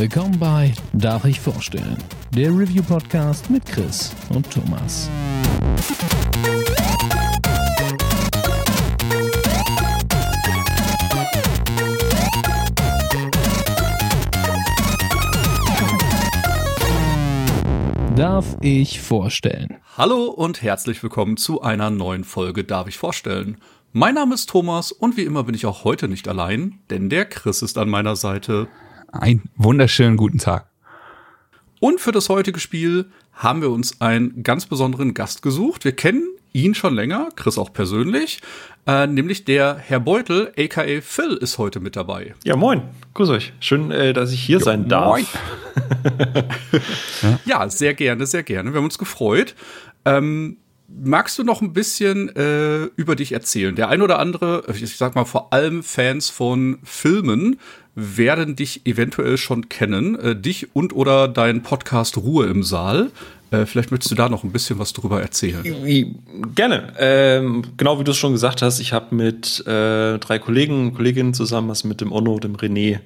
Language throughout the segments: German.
Willkommen bei Darf ich vorstellen? Der Review-Podcast mit Chris und Thomas. Darf ich vorstellen? Hallo und herzlich willkommen zu einer neuen Folge Darf ich vorstellen? Mein Name ist Thomas und wie immer bin ich auch heute nicht allein, denn der Chris ist an meiner Seite. Einen wunderschönen guten Tag. Und für das heutige Spiel haben wir uns einen ganz besonderen Gast gesucht. Wir kennen ihn schon länger, Chris auch persönlich, äh, nämlich der Herr Beutel, aka Phil, ist heute mit dabei. Ja, moin, grüß euch. Schön, äh, dass ich hier jo, sein darf. Moin. ja, sehr gerne, sehr gerne. Wir haben uns gefreut. Ähm, magst du noch ein bisschen äh, über dich erzählen? Der ein oder andere, ich sag mal vor allem Fans von Filmen, werden dich eventuell schon kennen. Äh, dich und oder deinen Podcast Ruhe im Saal. Äh, vielleicht möchtest du da noch ein bisschen was drüber erzählen. Gerne. Ähm, genau wie du es schon gesagt hast, ich habe mit äh, drei Kollegen und Kolleginnen zusammen, also mit dem Onno, dem René,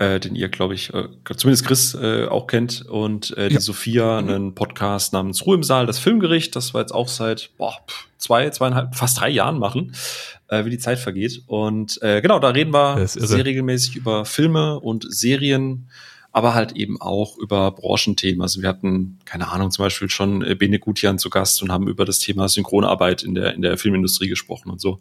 äh, den ihr, glaube ich, äh, zumindest Chris äh, auch kennt, und äh, die ja. Sophia, mhm. einen Podcast namens Ruhe im Saal, das Filmgericht, das wir jetzt auch seit boah, zwei, zweieinhalb, fast drei Jahren machen, äh, wie die Zeit vergeht. Und äh, genau, da reden wir sehr regelmäßig über Filme und Serien aber halt eben auch über Branchenthemen. Also wir hatten, keine Ahnung, zum Beispiel schon äh, Bene Gutian zu Gast und haben über das Thema Synchronarbeit in der, in der Filmindustrie gesprochen und so.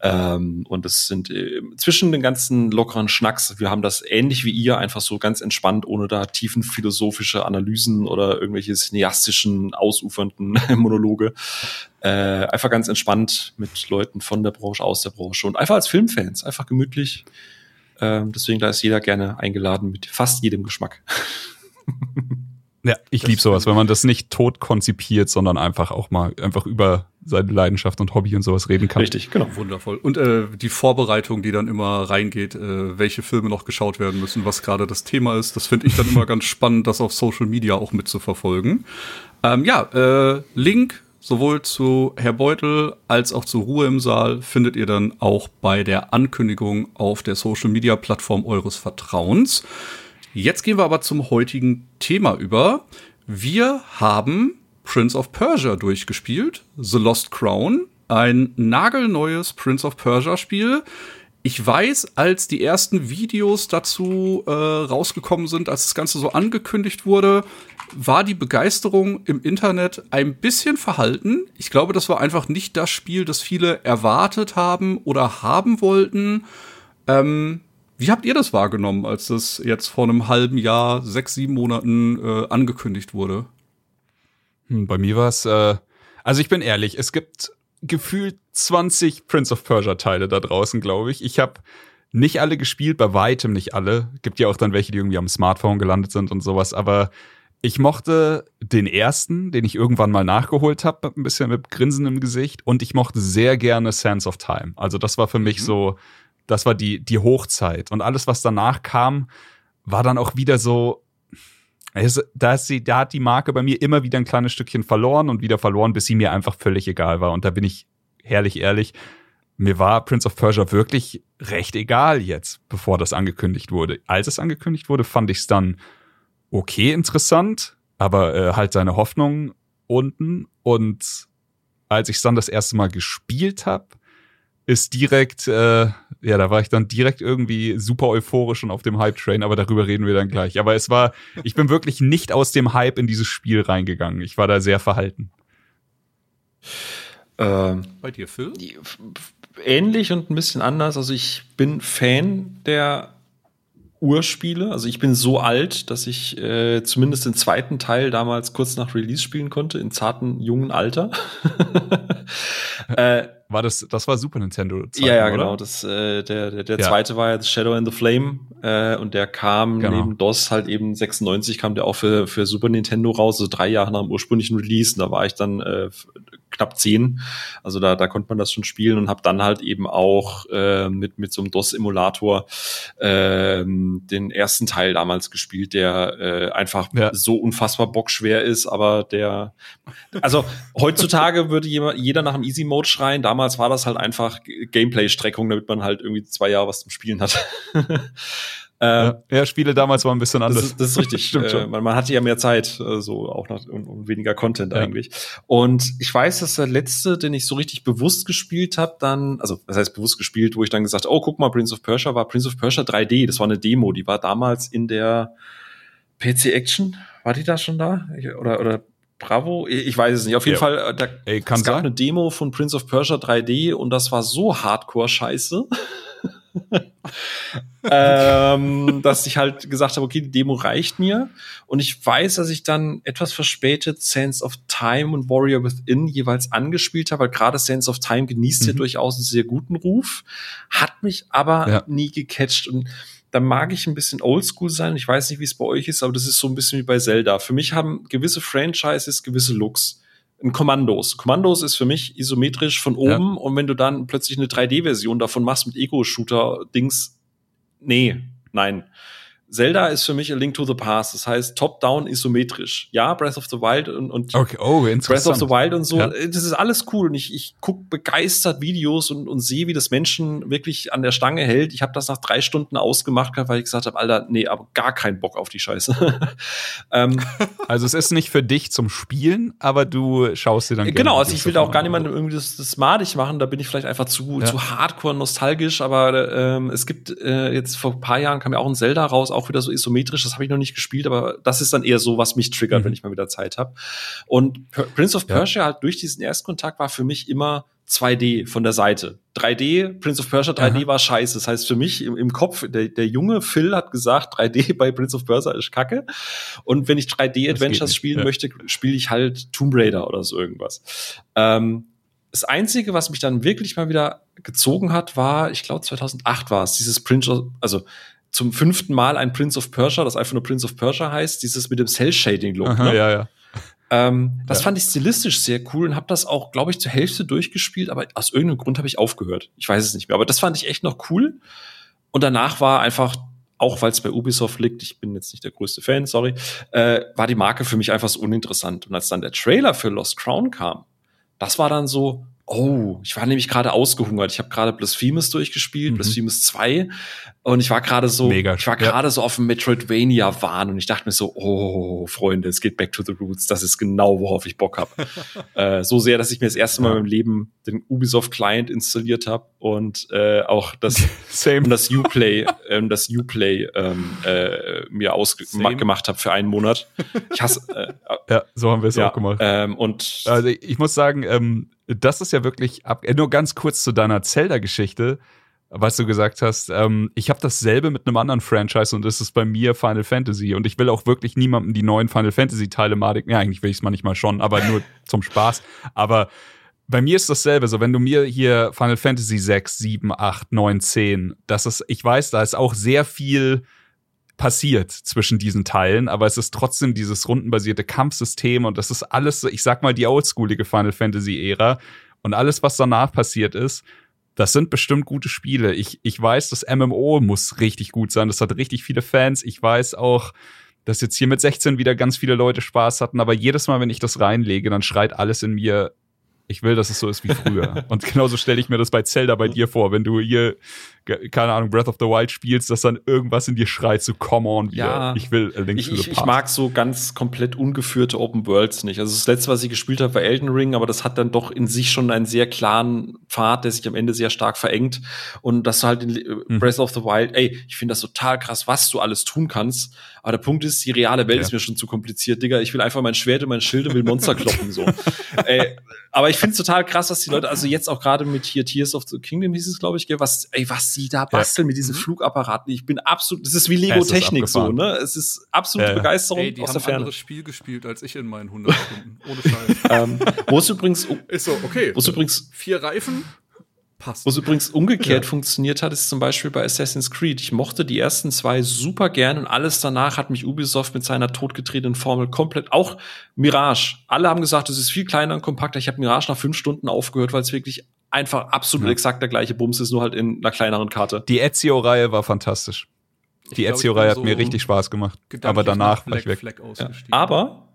Ähm, und das sind äh, zwischen den ganzen lockeren Schnacks, wir haben das ähnlich wie ihr, einfach so ganz entspannt, ohne da tiefen philosophische Analysen oder irgendwelche cineastischen, ausufernden Monologe. Äh, einfach ganz entspannt mit Leuten von der Branche, aus der Branche und einfach als Filmfans, einfach gemütlich ähm, deswegen da ist jeder gerne eingeladen mit fast jedem Geschmack. Ja, ich liebe sowas, wenn man das nicht tot konzipiert, sondern einfach auch mal einfach über seine Leidenschaft und Hobby und sowas reden kann. Richtig, genau. Wundervoll. Und äh, die Vorbereitung, die dann immer reingeht, äh, welche Filme noch geschaut werden müssen, was gerade das Thema ist, das finde ich dann immer ganz spannend, das auf Social Media auch mitzuverfolgen. Ähm, ja, äh, Link Sowohl zu Herr Beutel als auch zu Ruhe im Saal findet ihr dann auch bei der Ankündigung auf der Social Media Plattform eures Vertrauens. Jetzt gehen wir aber zum heutigen Thema über. Wir haben Prince of Persia durchgespielt, The Lost Crown, ein nagelneues Prince of Persia Spiel. Ich weiß, als die ersten Videos dazu äh, rausgekommen sind, als das Ganze so angekündigt wurde, war die Begeisterung im Internet ein bisschen verhalten. Ich glaube, das war einfach nicht das Spiel, das viele erwartet haben oder haben wollten. Ähm, wie habt ihr das wahrgenommen, als das jetzt vor einem halben Jahr, sechs, sieben Monaten äh, angekündigt wurde? Hm, bei mir war es, äh, also ich bin ehrlich, es gibt gefühlt 20 Prince of Persia Teile da draußen, glaube ich. Ich habe nicht alle gespielt, bei weitem nicht alle. Gibt ja auch dann welche, die irgendwie am Smartphone gelandet sind und sowas, aber ich mochte den ersten, den ich irgendwann mal nachgeholt habe, ein bisschen mit Grinsen im Gesicht. Und ich mochte sehr gerne Sands of Time. Also das war für mich mhm. so, das war die, die Hochzeit. Und alles, was danach kam, war dann auch wieder so, es, da, ist sie, da hat die Marke bei mir immer wieder ein kleines Stückchen verloren und wieder verloren, bis sie mir einfach völlig egal war. Und da bin ich herrlich ehrlich. Mir war Prince of Persia wirklich recht egal jetzt, bevor das angekündigt wurde. Als es angekündigt wurde, fand ich es dann okay interessant, aber äh, halt seine Hoffnung unten. Und als ich dann das erste Mal gespielt habe, ist direkt, äh, ja, da war ich dann direkt irgendwie super euphorisch und auf dem Hype-Train, aber darüber reden wir dann gleich. Aber es war, ich bin wirklich nicht aus dem Hype in dieses Spiel reingegangen. Ich war da sehr verhalten. Ähm, Bei dir, Phil? Ähnlich und ein bisschen anders. Also ich bin Fan der Urspiele. Also ich bin so alt, dass ich äh, zumindest den zweiten Teil damals kurz nach Release spielen konnte, in zarten jungen Alter. äh, war das, das war Super Nintendo Ja, ja, oder? genau. Das, äh, der der, der ja. zweite war jetzt Shadow in the Flame äh, und der kam genau. neben DOS halt eben 96 kam der auch für, für Super Nintendo raus, so also drei Jahre nach dem ursprünglichen Release. Und da war ich dann äh, knapp zehn. Also da, da konnte man das schon spielen und habe dann halt eben auch äh, mit, mit so einem DOS-Emulator äh, den ersten Teil damals gespielt, der äh, einfach ja. so unfassbar bockschwer ist, aber der, also heutzutage würde jeder, jeder nach dem Easy Mode schreien. Damals war das halt einfach Gameplay-Streckung, damit man halt irgendwie zwei Jahre was zum Spielen hat. Ähm, ja, Spiele damals waren ein bisschen anders. Das ist, das ist richtig. Stimmt schon. Äh, man, man, hatte ja mehr Zeit, äh, so auch noch und, und weniger Content ja. eigentlich. Und ich weiß, dass der letzte, den ich so richtig bewusst gespielt habe, dann, also das heißt bewusst gespielt, wo ich dann gesagt, oh, guck mal, Prince of Persia war Prince of Persia 3D. Das war eine Demo, die war damals in der PC Action. War die da schon da? Oder, oder Bravo? Ich weiß es nicht. Auf jeden ja. Fall, äh, da, Ey, es gab sein. eine Demo von Prince of Persia 3D und das war so hardcore scheiße. ähm, dass ich halt gesagt habe, okay, die Demo reicht mir. Und ich weiß, dass ich dann etwas verspätet Sense of Time und Warrior Within jeweils angespielt habe, weil gerade Sense of Time genießt mhm. ja durchaus einen sehr guten Ruf, hat mich aber ja. nie gecatcht. Und da mag ich ein bisschen oldschool sein. Ich weiß nicht, wie es bei euch ist, aber das ist so ein bisschen wie bei Zelda. Für mich haben gewisse Franchises gewisse Looks. Ein Kommandos. Kommandos ist für mich isometrisch von oben ja. und wenn du dann plötzlich eine 3D-Version davon machst mit Ego-Shooter-Dings, nee, nein. Zelda ist für mich a Link to the Past. Das heißt, top-down isometrisch. Ja, Breath of the Wild und, und okay. oh, Breath of the Wild und so. Ja. Das ist alles cool. Und ich, ich gucke begeistert Videos und, und sehe, wie das Menschen wirklich an der Stange hält. Ich habe das nach drei Stunden ausgemacht, weil ich gesagt habe, Alter, nee, aber gar keinen Bock auf die Scheiße. ähm, also es ist nicht für dich zum Spielen, aber du schaust dir dann Genau, also ich will da auch gar niemandem irgendwie das, das madig machen. Da bin ich vielleicht einfach zu, ja. zu hardcore nostalgisch. Aber ähm, es gibt äh, jetzt vor ein paar Jahren kam ja auch ein Zelda raus, auch wieder so isometrisch, das habe ich noch nicht gespielt, aber das ist dann eher so, was mich triggert, mhm. wenn ich mal wieder Zeit habe. Und Prince of Persia ja. halt durch diesen Erstkontakt war für mich immer 2D von der Seite. 3D, Prince of Persia 3D Aha. war scheiße. Das heißt für mich im, im Kopf, der, der junge Phil hat gesagt, 3D bei Prince of Persia ist kacke. Und wenn ich 3D-Adventures spielen ja. möchte, spiele ich halt Tomb Raider oder so irgendwas. Ähm, das Einzige, was mich dann wirklich mal wieder gezogen hat, war, ich glaube 2008 war es, dieses Prince, of, also zum fünften Mal ein Prince of Persia, das einfach nur Prince of Persia heißt, dieses mit dem Cell-Shading-Look. Ne? Ja, ja. Ähm, das ja. fand ich stilistisch sehr cool und habe das auch, glaube ich, zur Hälfte durchgespielt, aber aus irgendeinem Grund habe ich aufgehört. Ich weiß es nicht mehr, aber das fand ich echt noch cool. Und danach war einfach, auch weil es bei Ubisoft liegt, ich bin jetzt nicht der größte Fan, sorry, äh, war die Marke für mich einfach so uninteressant. Und als dann der Trailer für Lost Crown kam, das war dann so, Oh, ich war nämlich gerade ausgehungert. Ich habe gerade Blasphemous durchgespielt, mhm. Blasphemous 2 und ich war gerade so Mega, ich war gerade ja. so auf dem Metroidvania Wahn und ich dachte mir so, oh, Freunde, es geht back to the roots, das ist genau worauf ich Bock habe. äh, so sehr, dass ich mir das erste Mal ja. in meinem Leben den Ubisoft Client installiert habe und äh, auch das Same. das Uplay ähm, das Uplay ähm, äh, mir ausgemacht habe für einen Monat. Ich hasse äh, Ja, so haben wir es ja, auch gemacht. Ähm, und also ich muss sagen, ähm, das ist ja wirklich ab. Äh, nur ganz kurz zu deiner Zelda-Geschichte, was du gesagt hast. Ähm, ich habe dasselbe mit einem anderen Franchise und das ist bei mir Final Fantasy. Und ich will auch wirklich niemandem die neuen Final Fantasy-Teile madig. Ja, eigentlich will ich es manchmal schon, aber nur zum Spaß. Aber bei mir ist dasselbe. So, wenn du mir hier Final Fantasy 6, 7, 8, 9, 10, das ist, ich weiß, da ist auch sehr viel passiert zwischen diesen Teilen, aber es ist trotzdem dieses rundenbasierte Kampfsystem und das ist alles, ich sag mal, die oldschoolige Final Fantasy-Ära und alles, was danach passiert ist, das sind bestimmt gute Spiele. Ich, ich weiß, das MMO muss richtig gut sein, das hat richtig viele Fans. Ich weiß auch, dass jetzt hier mit 16 wieder ganz viele Leute Spaß hatten, aber jedes Mal, wenn ich das reinlege, dann schreit alles in mir, ich will, dass es so ist wie früher. und genauso stelle ich mir das bei Zelda bei dir vor, wenn du hier, keine Ahnung, Breath of the Wild spielst, dass dann irgendwas in dir schreit, so come on, ja, ich will A Link ich, ich, ich mag so ganz komplett ungeführte Open Worlds nicht. Also das letzte, was ich gespielt habe, war Elden Ring, aber das hat dann doch in sich schon einen sehr klaren Pfad, der sich am Ende sehr stark verengt. Und das halt in mhm. Breath of the Wild, ey, ich finde das total krass, was du alles tun kannst. Aber der Punkt ist, die reale Welt ja. ist mir schon zu kompliziert, Digga. Ich will einfach mein Schwert und mein Schild und will Monster kloppen, so. ey, aber ich finde es total krass, dass die Leute, also jetzt auch gerade mit hier Tears of the Kingdom hieß es, glaube ich, was, ey, was sie da basteln ja. mit diesen mhm. Flugapparaten. Ich bin absolut, das ist wie Lego-Technik so, ne? Es ist absolute ja. Begeisterung ey, die aus haben der Ferne. ein anderes Spiel gespielt als ich in meinen 100 Stunden. Ohne Scheiß. ähm, wo es übrigens, ist so, okay. Wo es übrigens, vier Reifen, passt. Was übrigens umgekehrt ja. funktioniert hat, ist zum Beispiel bei Assassin's Creed. Ich mochte die ersten zwei super gern und alles danach hat mich Ubisoft mit seiner totgetretenen Formel komplett, auch Mirage. Alle haben gesagt, es ist viel kleiner und kompakter. Ich habe Mirage nach fünf Stunden aufgehört, weil es wirklich einfach absolut ja. exakt der gleiche Bums ist, nur halt in einer kleineren Karte. Die Ezio-Reihe war fantastisch. Die Ezio-Reihe hat so mir richtig Spaß gemacht. Aber danach war ich weg. Ja. Aber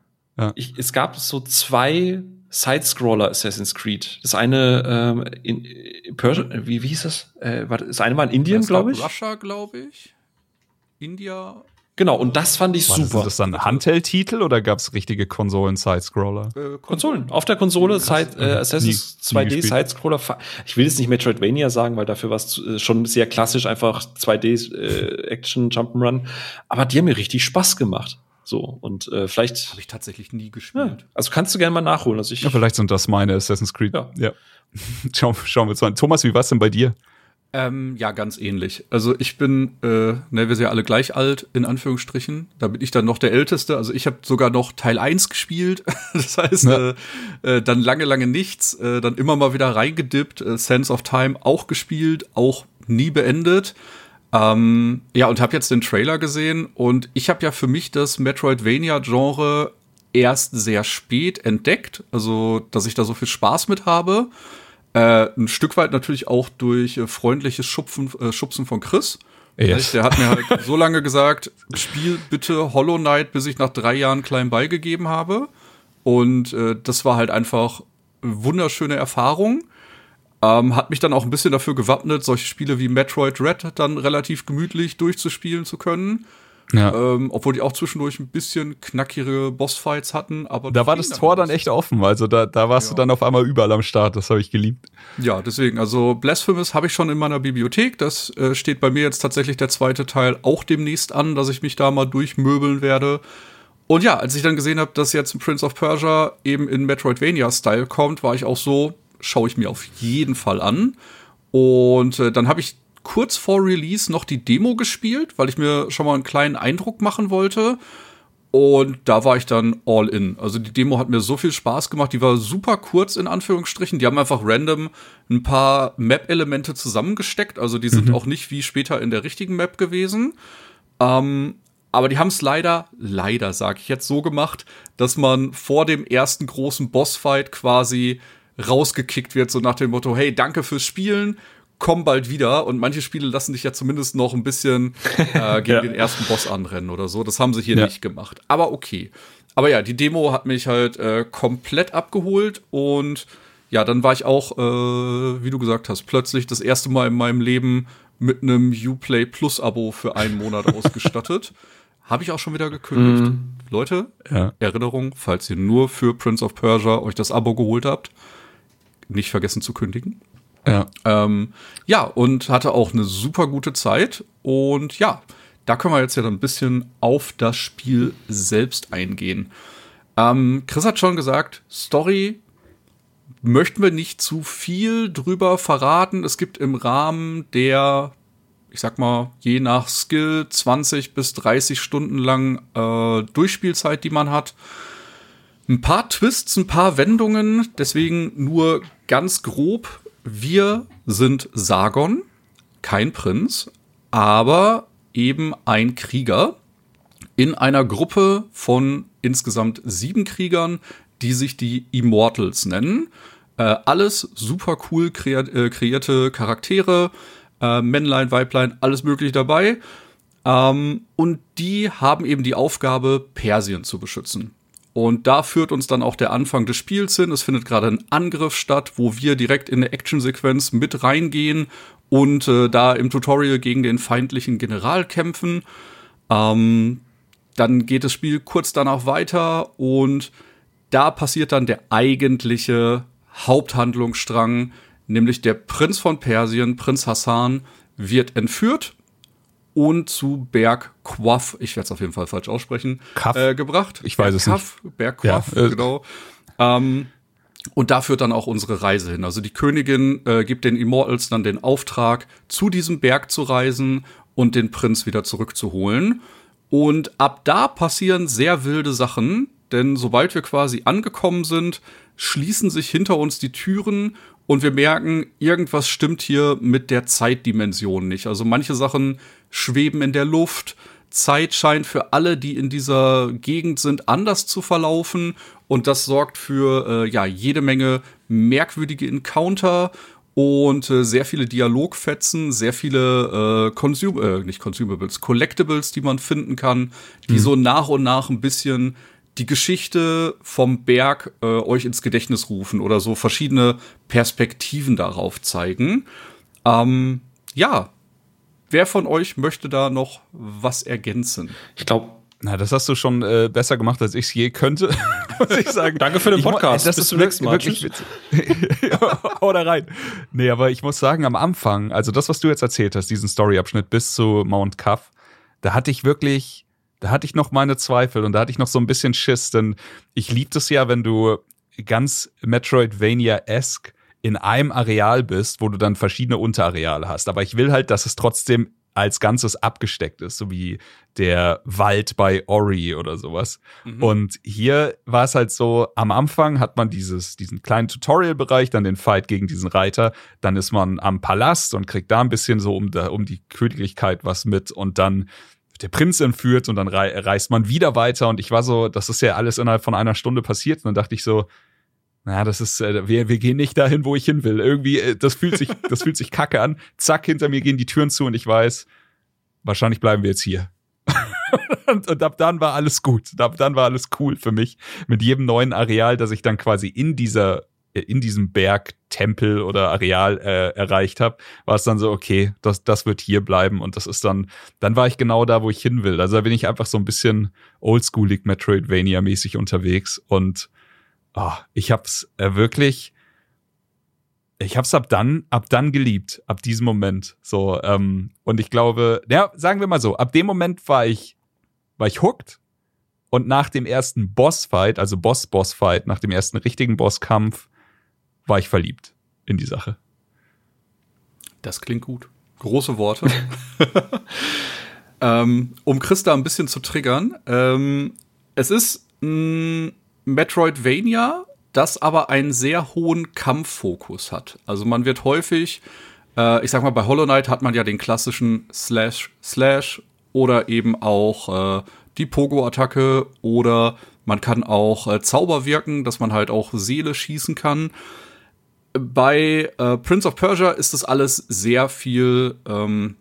ich, es gab so zwei Sidescroller Assassin's Creed. Das eine ähm, in, in Persia, wie, wie hieß das? Äh, war, das eine war in Indien, glaube ich. Russia, glaube ich. India. Genau, und das fand ich War super. das dann ein Handheld-Titel oder gab es richtige Konsolen-Sidescroller? Äh, Konsolen. Auf der Konsole Side, äh, Assassin's Nie- nie 2D gespielt. Sidescroller. fa- Ich will jetzt nicht Metroidvania sagen, weil dafür war es äh, schon sehr klassisch, einfach 2D äh, Action Jump'n'Run. Aber die haben mir richtig Spaß gemacht. So und äh, vielleicht. Habe ich tatsächlich nie Ja, gespielt. also kannst du gerne mal nachholen. Also ich, Ja, vielleicht sind das meine Assassin's Creed. Ja. ja. Schau, schauen wir uns mal an. Thomas, wie war's denn bei dir? Ähm, ja, ganz ähnlich. Also ich bin, äh, ne, wir sind ja alle gleich alt, in Anführungsstrichen. Da bin ich dann noch der Älteste. Also ich habe sogar noch Teil 1 gespielt. das heißt, Ja. äh, äh, dann lange, lange nichts. Äh, dann immer mal wieder reingedippt. Äh, Sense of Time auch gespielt, auch nie beendet. Ähm, ja, und habe jetzt den Trailer gesehen. Und ich habe ja für mich das Metroidvania-Genre erst sehr spät entdeckt. Also, dass ich da so viel Spaß mit habe. Äh, ein Stück weit natürlich auch durch äh, freundliches Schupfen, äh, Schubsen von Chris. Yes. Der hat mir halt so lange gesagt, spiel bitte Hollow Knight, bis ich nach drei Jahren klein beigegeben habe. Und äh, das war halt einfach eine wunderschöne Erfahrung. Ähm, hat mich dann auch ein bisschen dafür gewappnet, solche Spiele wie Metroid Red dann relativ gemütlich durchzuspielen zu können. Ja. Ähm, obwohl die auch zwischendurch ein bisschen knackigere Bossfights hatten. Aber da war das Tor dann echt offen. Also da, da warst du Ja. dann auf einmal überall am Start. Das habe ich geliebt. Ja, deswegen, also Blasphemous habe ich schon in meiner Bibliothek. Das äh, steht bei mir jetzt tatsächlich der zweite Teil auch demnächst an, dass ich mich da mal durchmöbeln werde. Und ja, als ich dann gesehen habe, dass jetzt Prince of Persia eben in Metroidvania-Style kommt, war ich auch so, schaue ich mir auf jeden Fall an. Und äh, dann habe ich kurz vor Release noch die Demo gespielt, weil ich mir schon mal einen kleinen Eindruck machen wollte. Und da war ich dann all in. Also die Demo hat mir so viel Spaß gemacht. Die war super kurz in Anführungsstrichen. Die haben einfach random ein paar Map-Elemente zusammengesteckt. Also die sind auch nicht wie später in der richtigen Map gewesen. Ähm, aber die haben es leider, leider sage ich jetzt so gemacht, dass man vor dem ersten großen Bossfight quasi rausgekickt wird, so nach dem Motto, hey, danke fürs Spielen, komm bald wieder. Und manche Spiele lassen dich ja zumindest noch ein bisschen äh, gegen Ja. den ersten Boss anrennen oder so. Das haben sie hier Ja. nicht gemacht. Aber okay. Aber ja, die Demo hat mich halt äh, komplett abgeholt und ja, dann war ich auch, äh, wie du gesagt hast, plötzlich das erste Mal in meinem Leben mit einem Uplay Plus Abo für einen Monat ausgestattet. Habe ich auch schon wieder gekündigt. Leute, Ja. Erinnerung, falls ihr nur für Prince of Persia euch das Abo geholt habt, nicht vergessen zu kündigen. Ja. Ähm, ja, und hatte auch eine super gute Zeit. Und ja, da können wir jetzt ja dann ein bisschen auf das Spiel selbst eingehen. Ähm, Chris hat schon gesagt, Story möchten wir nicht zu viel drüber verraten. Es gibt im Rahmen der, ich sag mal, je nach Skill 20 bis 30 Stunden lang äh, Durchspielzeit, die man hat. Ein paar Twists, ein paar Wendungen, deswegen nur ganz grob. Wir sind Sargon, kein Prinz, aber eben ein Krieger in einer Gruppe von insgesamt sieben Kriegern, die sich die Immortals nennen. Äh, alles super cool äh, kreierte Charaktere, äh, Männlein, Weiblein, alles möglich dabei. Ähm, und die haben eben die Aufgabe, Persien zu beschützen. Und da führt uns dann auch der Anfang des Spiels hin. Es findet gerade ein Angriff statt, wo wir direkt in eine Actionsequenz mit reingehen und äh, da im Tutorial gegen den feindlichen General kämpfen. Ähm, dann geht das Spiel kurz danach weiter und da passiert dann der eigentliche Haupthandlungsstrang, nämlich der Prinz von Persien, Prinz Hassan, wird entführt und zu Berg Quaff, ich werde es auf jeden Fall falsch aussprechen, Kaff? äh, gebracht. Ich weiß es Kaff, Berg Quaff, Ja, äh, genau. Ähm, und da führt dann auch unsere Reise hin. Also die Königin äh, gibt den Immortals dann den Auftrag, zu diesem Berg zu reisen und den Prinz wieder zurückzuholen. Und ab da passieren sehr wilde Sachen, denn sobald wir quasi angekommen sind, schließen sich hinter uns die Türen und wir merken, irgendwas stimmt hier mit der Zeitdimension nicht. Also manche Sachen schweben in der Luft. Zeit scheint für alle, die in dieser Gegend sind, anders zu verlaufen. Und das sorgt für äh, ja jede Menge merkwürdige Encounter und äh, sehr viele Dialogfetzen, sehr viele äh, Consum äh, nicht Consumables, Collectibles, die man finden kann, die so nach und nach ein bisschen die Geschichte vom Berg äh, euch ins Gedächtnis rufen oder so verschiedene Perspektiven darauf zeigen. Ähm, ja, wer von euch möchte da noch was ergänzen? Ich glaube, na, das hast du schon äh, besser gemacht, als ich es je könnte, muss ich sagen. Danke für den Podcast. Ich, das Bis zum nächsten Mal. Wirklich Hau da rein. Nee, aber ich muss sagen, am Anfang, also das, was du jetzt erzählt hast, diesen Storyabschnitt bis zu Mount Cuff, da hatte ich wirklich, da hatte ich noch meine Zweifel und da hatte ich noch so ein bisschen Schiss, denn ich lieb es ja, wenn du ganz Metroidvania-esque in einem Areal bist, wo du dann verschiedene Unterareale hast. Aber ich will halt, dass es trotzdem als Ganzes abgesteckt ist, so wie der Wald bei Ori oder sowas. Mhm. Und hier war es halt so, am Anfang hat man dieses, diesen kleinen Tutorial-Bereich, dann den Fight gegen diesen Reiter, dann ist man am Palast und kriegt da ein bisschen so um, da, um die Königlichkeit was mit und dann der Prinz entführt und dann rei reist man wieder weiter und ich war so, das ist ja alles innerhalb von einer Stunde passiert und dann dachte ich so, na, das ist, äh, wir, wir gehen nicht dahin, wo ich hin will. Irgendwie, äh, das fühlt sich, das fühlt sich kacke an. Zack, hinter mir gehen die Türen zu und ich weiß, wahrscheinlich bleiben wir jetzt hier. und, und ab dann war alles gut. Ab dann war alles cool für mich. Mit jedem neuen Areal, das ich dann quasi in dieser, in diesem Berg, Tempel oder Areal äh, erreicht habe, war es dann so, okay, das, das wird hier bleiben und das ist dann, dann war ich genau da, wo ich hin will. Also da bin ich einfach so ein bisschen oldschoolig Metroidvania-mäßig unterwegs und oh, ich hab's äh, wirklich, ich hab's ab dann, ab dann geliebt, ab diesem Moment. So, ähm, und ich glaube, ja, sagen wir mal so, ab dem Moment war ich, war ich hooked. Und nach dem ersten Bossfight, also Boss-Boss-Fight, nach dem ersten richtigen Bosskampf, war ich verliebt in die Sache. Das klingt gut. Große Worte. ähm, um Christa ein bisschen zu triggern. Ähm, es ist mh, Metroidvania, das aber einen sehr hohen Kampffokus hat. Also man wird häufig, äh, ich sag mal, bei Hollow Knight hat man ja den klassischen Slash, Slash oder eben auch äh, die Pogo-Attacke oder man kann auch äh, Zauber wirken, dass man halt auch Seele schießen kann. Bei äh, Prince of Persia ist das alles sehr viel ähm,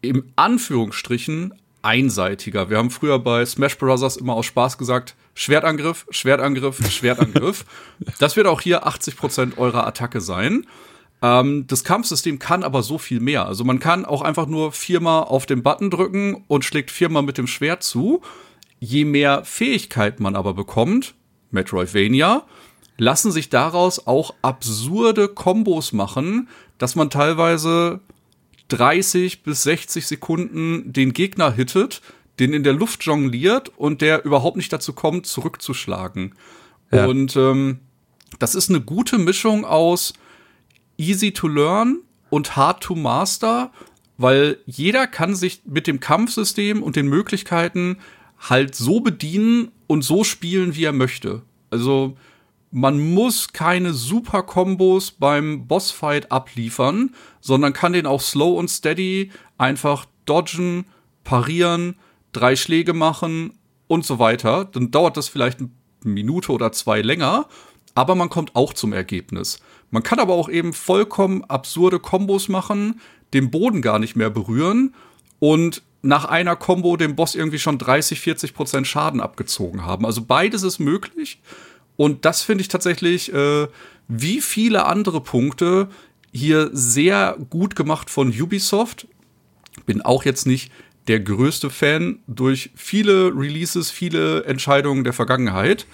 im Anführungsstrichen einseitiger. Wir haben früher bei Smash Bros. immer aus Spaß gesagt, Schwertangriff, Schwertangriff, Schwertangriff. das wird auch hier 80% eurer Attacke sein. Ähm, das Kampfsystem kann aber so viel mehr. Also man kann auch einfach nur viermal auf den Button drücken und schlägt viermal mit dem Schwert zu. Je mehr Fähigkeit man aber bekommt, Metroidvania, lassen sich daraus auch absurde Kombos machen, dass man teilweise 30 bis 60 Sekunden den Gegner hittet den in der Luft jongliert und der überhaupt nicht dazu kommt, zurückzuschlagen. Ja. Und ähm, das ist eine gute Mischung aus easy to learn und hard to master, weil jeder kann sich mit dem Kampfsystem und den Möglichkeiten halt so bedienen und so spielen, wie er möchte. Also man muss keine super Kombos beim Bossfight abliefern, sondern kann den auch slow und steady einfach dodgen, parieren drei Schläge machen und so weiter, dann dauert das vielleicht eine Minute oder zwei länger, aber man kommt auch zum Ergebnis. Man kann aber auch eben vollkommen absurde Kombos machen, den Boden gar nicht mehr berühren und nach einer Combo dem Boss irgendwie schon 30, 40 Prozent Schaden abgezogen haben. Also beides ist möglich. Und das finde ich tatsächlich, äh, wie viele andere Punkte, hier sehr gut gemacht von Ubisoft. Bin auch jetzt nicht der größte Fan durch viele Releases, viele Entscheidungen der Vergangenheit.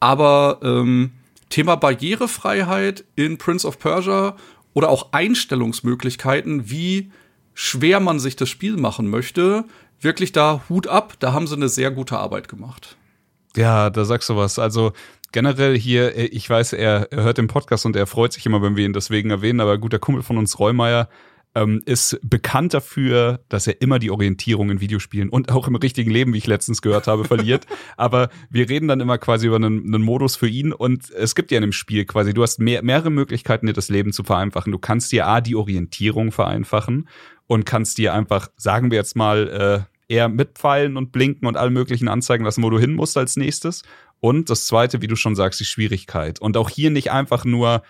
Aber ähm, Thema Barrierefreiheit in Prince of Persia oder auch Einstellungsmöglichkeiten, wie schwer man sich das Spiel machen möchte, wirklich da Hut ab, da haben sie eine sehr gute Arbeit gemacht. Ja, da sagst du was. Also generell hier, äh, ich weiß, er, er hört den Podcast und er freut sich immer, wenn wir ihn deswegen erwähnen, aber guter Kumpel von uns, Reumeier, ähm, ist bekannt dafür, dass er immer die Orientierung in Videospielen und auch im richtigen Leben, wie ich letztens gehört habe, verliert. Aber wir reden dann immer quasi über einen, einen, Modus für ihn und es gibt ja in dem Spiel quasi, du hast mehr, mehrere Möglichkeiten, dir das Leben zu vereinfachen. Du kannst dir A, die Orientierung vereinfachen und kannst dir einfach, sagen wir jetzt mal, äh, eher mit Pfeilen und Blinken und allen möglichen anzeigen lassen, wo du hin musst als nächstes. Und das zweite, wie du schon sagst, die Schwierigkeit. Und auch hier nicht einfach nur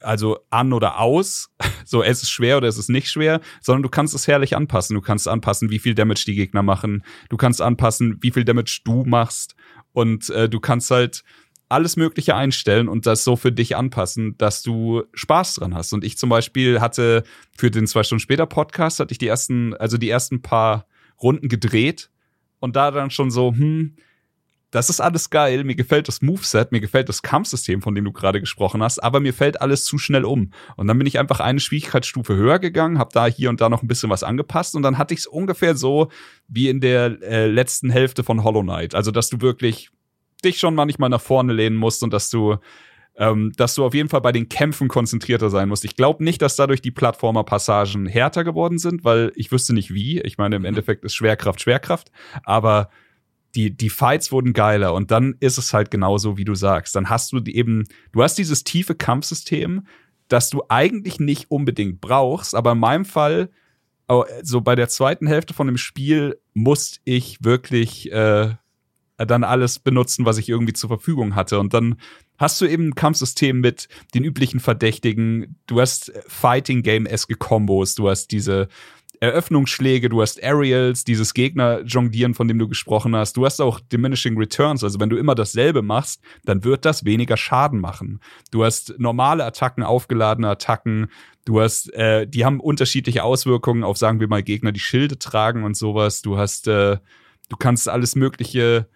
also an oder aus, so es ist schwer oder es ist nicht schwer, sondern du kannst es herrlich anpassen. Du kannst anpassen, wie viel Damage die Gegner machen. Du kannst anpassen, wie viel Damage du machst. Und äh, du kannst halt alles Mögliche einstellen und das so für dich anpassen, dass du Spaß dran hast. Und ich zum Beispiel hatte für den zwei Stunden später Podcast hatte ich die ersten, also die ersten paar Runden gedreht und da dann schon so, hm, das ist alles geil, mir gefällt das Moveset, mir gefällt das Kampfsystem, von dem du gerade gesprochen hast, aber mir fällt alles zu schnell um. Und dann bin ich einfach eine Schwierigkeitsstufe höher gegangen, habe da hier und da noch ein bisschen was angepasst und dann hatte ich es ungefähr so wie in der äh, letzten Hälfte von Hollow Knight. Also, dass du wirklich dich schon manchmal nach vorne lehnen musst und dass du ähm, dass du auf jeden Fall bei den Kämpfen konzentrierter sein musst. Ich glaube nicht, dass dadurch die Plattformer-Passagen härter geworden sind, weil ich wüsste nicht wie. Ich meine, im mhm. Endeffekt ist Schwerkraft Schwerkraft, aber die, die Fights wurden geiler und dann ist es halt genauso, wie du sagst. Dann hast du eben, du hast dieses tiefe Kampfsystem, das du eigentlich nicht unbedingt brauchst, aber in meinem Fall, so bei der zweiten Hälfte von dem Spiel, musste ich wirklich äh, dann alles benutzen, was ich irgendwie zur Verfügung hatte. Und dann hast du eben ein Kampfsystem mit den üblichen Verdächtigen. Du hast Fighting Game-eske Kombos, du hast diese Eröffnungsschläge, du hast Aerials, dieses Gegner-Jonglieren, von dem du gesprochen hast. Du hast auch Diminishing Returns. Also wenn du immer dasselbe machst, dann wird das weniger Schaden machen. Du hast normale Attacken, aufgeladene Attacken. Du hast, äh, die haben unterschiedliche Auswirkungen auf, sagen wir mal, Gegner, die Schilde tragen und sowas. Du hast, äh, du kannst alles Mögliche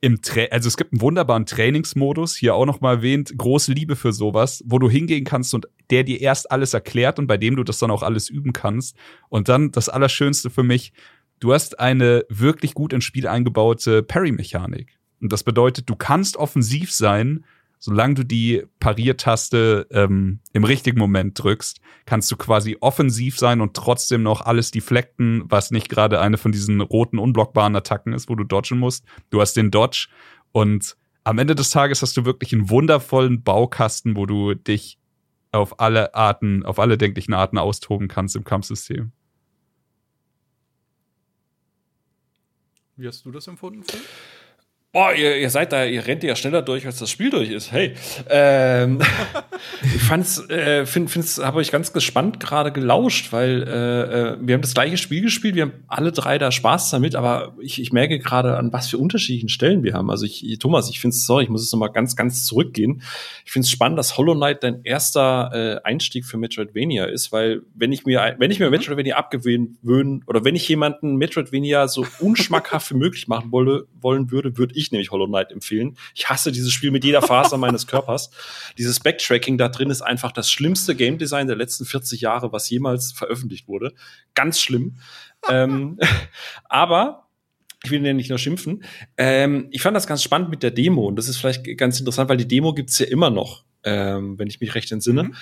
im Tra also es gibt einen wunderbaren Trainingsmodus, hier auch noch mal erwähnt, große Liebe für sowas, wo du hingehen kannst und der dir erst alles erklärt und bei dem du das dann auch alles üben kannst. Und dann das Allerschönste für mich, du hast eine wirklich gut ins Spiel eingebaute Parry-Mechanik. Und das bedeutet, du kannst offensiv sein, solange du die Pariertaste ähm, im richtigen Moment drückst, kannst du quasi offensiv sein und trotzdem noch alles deflecten, was nicht gerade eine von diesen roten unblockbaren Attacken ist, wo du dodgen musst. Du hast den Dodge und am Ende des Tages hast du wirklich einen wundervollen Baukasten, wo du dich auf alle Arten, auf alle denklichen Arten austoben kannst im Kampfsystem. Wie hast du das empfunden? Phil? Boah, ihr, ihr seid da, ihr rennt ja schneller durch, als das Spiel durch ist. Hey, ähm, ich fand's, äh, find, find's, habe ich ganz gespannt gerade gelauscht, weil äh, äh, wir haben das gleiche Spiel gespielt, wir haben alle drei da Spaß damit, aber ich, ich merke gerade, an was für unterschiedlichen Stellen wir haben. Also ich, Thomas, ich find's, sorry, ich muss jetzt noch mal ganz, ganz zurückgehen. Ich find's spannend, dass Hollow Knight dein erster äh, Einstieg für Metroidvania ist, weil wenn ich mir, wenn ich mir Metroidvania abgewöhnen würden oder wenn ich jemanden Metroidvania so unschmackhaft wie möglich machen wolle, wollen würde, würde ich ich nämlich Hollow Knight empfehlen. Ich hasse dieses Spiel mit jeder Faser meines Körpers. Dieses Backtracking da drin ist einfach das schlimmste Game Design der letzten 40 Jahre, was jemals veröffentlicht wurde. Ganz schlimm. ähm, aber ich will den nicht nur schimpfen. Ähm, ich fand das ganz spannend mit der Demo und das ist vielleicht ganz interessant, weil die Demo gibt's ja immer noch, ähm, wenn ich mich recht entsinne. Mhm.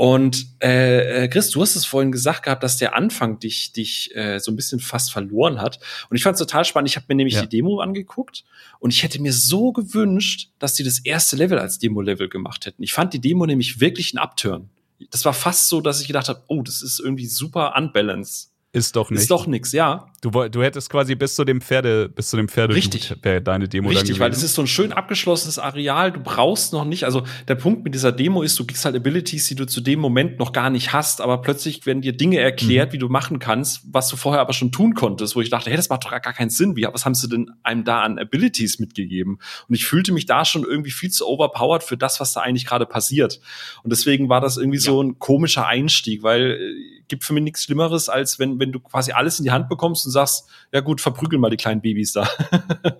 Und äh, äh, Chris, du hast es vorhin gesagt gehabt, dass der Anfang dich, dich äh, so ein bisschen fast verloren hat. Und ich fand es total spannend. Ich habe mir nämlich ja. die Demo angeguckt und ich hätte mir so gewünscht, dass die das erste Level als Demo-Level gemacht hätten. Ich fand die Demo nämlich wirklich ein Upturn. Das war fast so, dass ich gedacht habe, oh, das ist irgendwie super unbalanced. Ist doch nicht. Ist doch nix, ja. Du, du hättest quasi bis zu dem Pferde, bis zu dem Pferde Richtig. wäre deine Demo Richtig, weil das ist so ein schön abgeschlossenes Areal. Du brauchst noch nicht, also der Punkt mit dieser Demo ist, du kriegst halt Abilities, die du zu dem Moment noch gar nicht hast, aber plötzlich werden dir Dinge erklärt, mhm. wie du machen kannst, was du vorher aber schon tun konntest, wo ich dachte, hey, das macht doch gar keinen Sinn. Wie, was haben sie denn einem da an Abilities mitgegeben? Und ich fühlte mich da schon irgendwie viel zu overpowered für das, was da eigentlich gerade passiert. Und deswegen war das irgendwie ja. so ein komischer Einstieg, weil äh, gibt für mich nichts Schlimmeres, als wenn, wenn du quasi alles in die Hand bekommst und sagst, ja gut, verprügel mal die kleinen Babys da.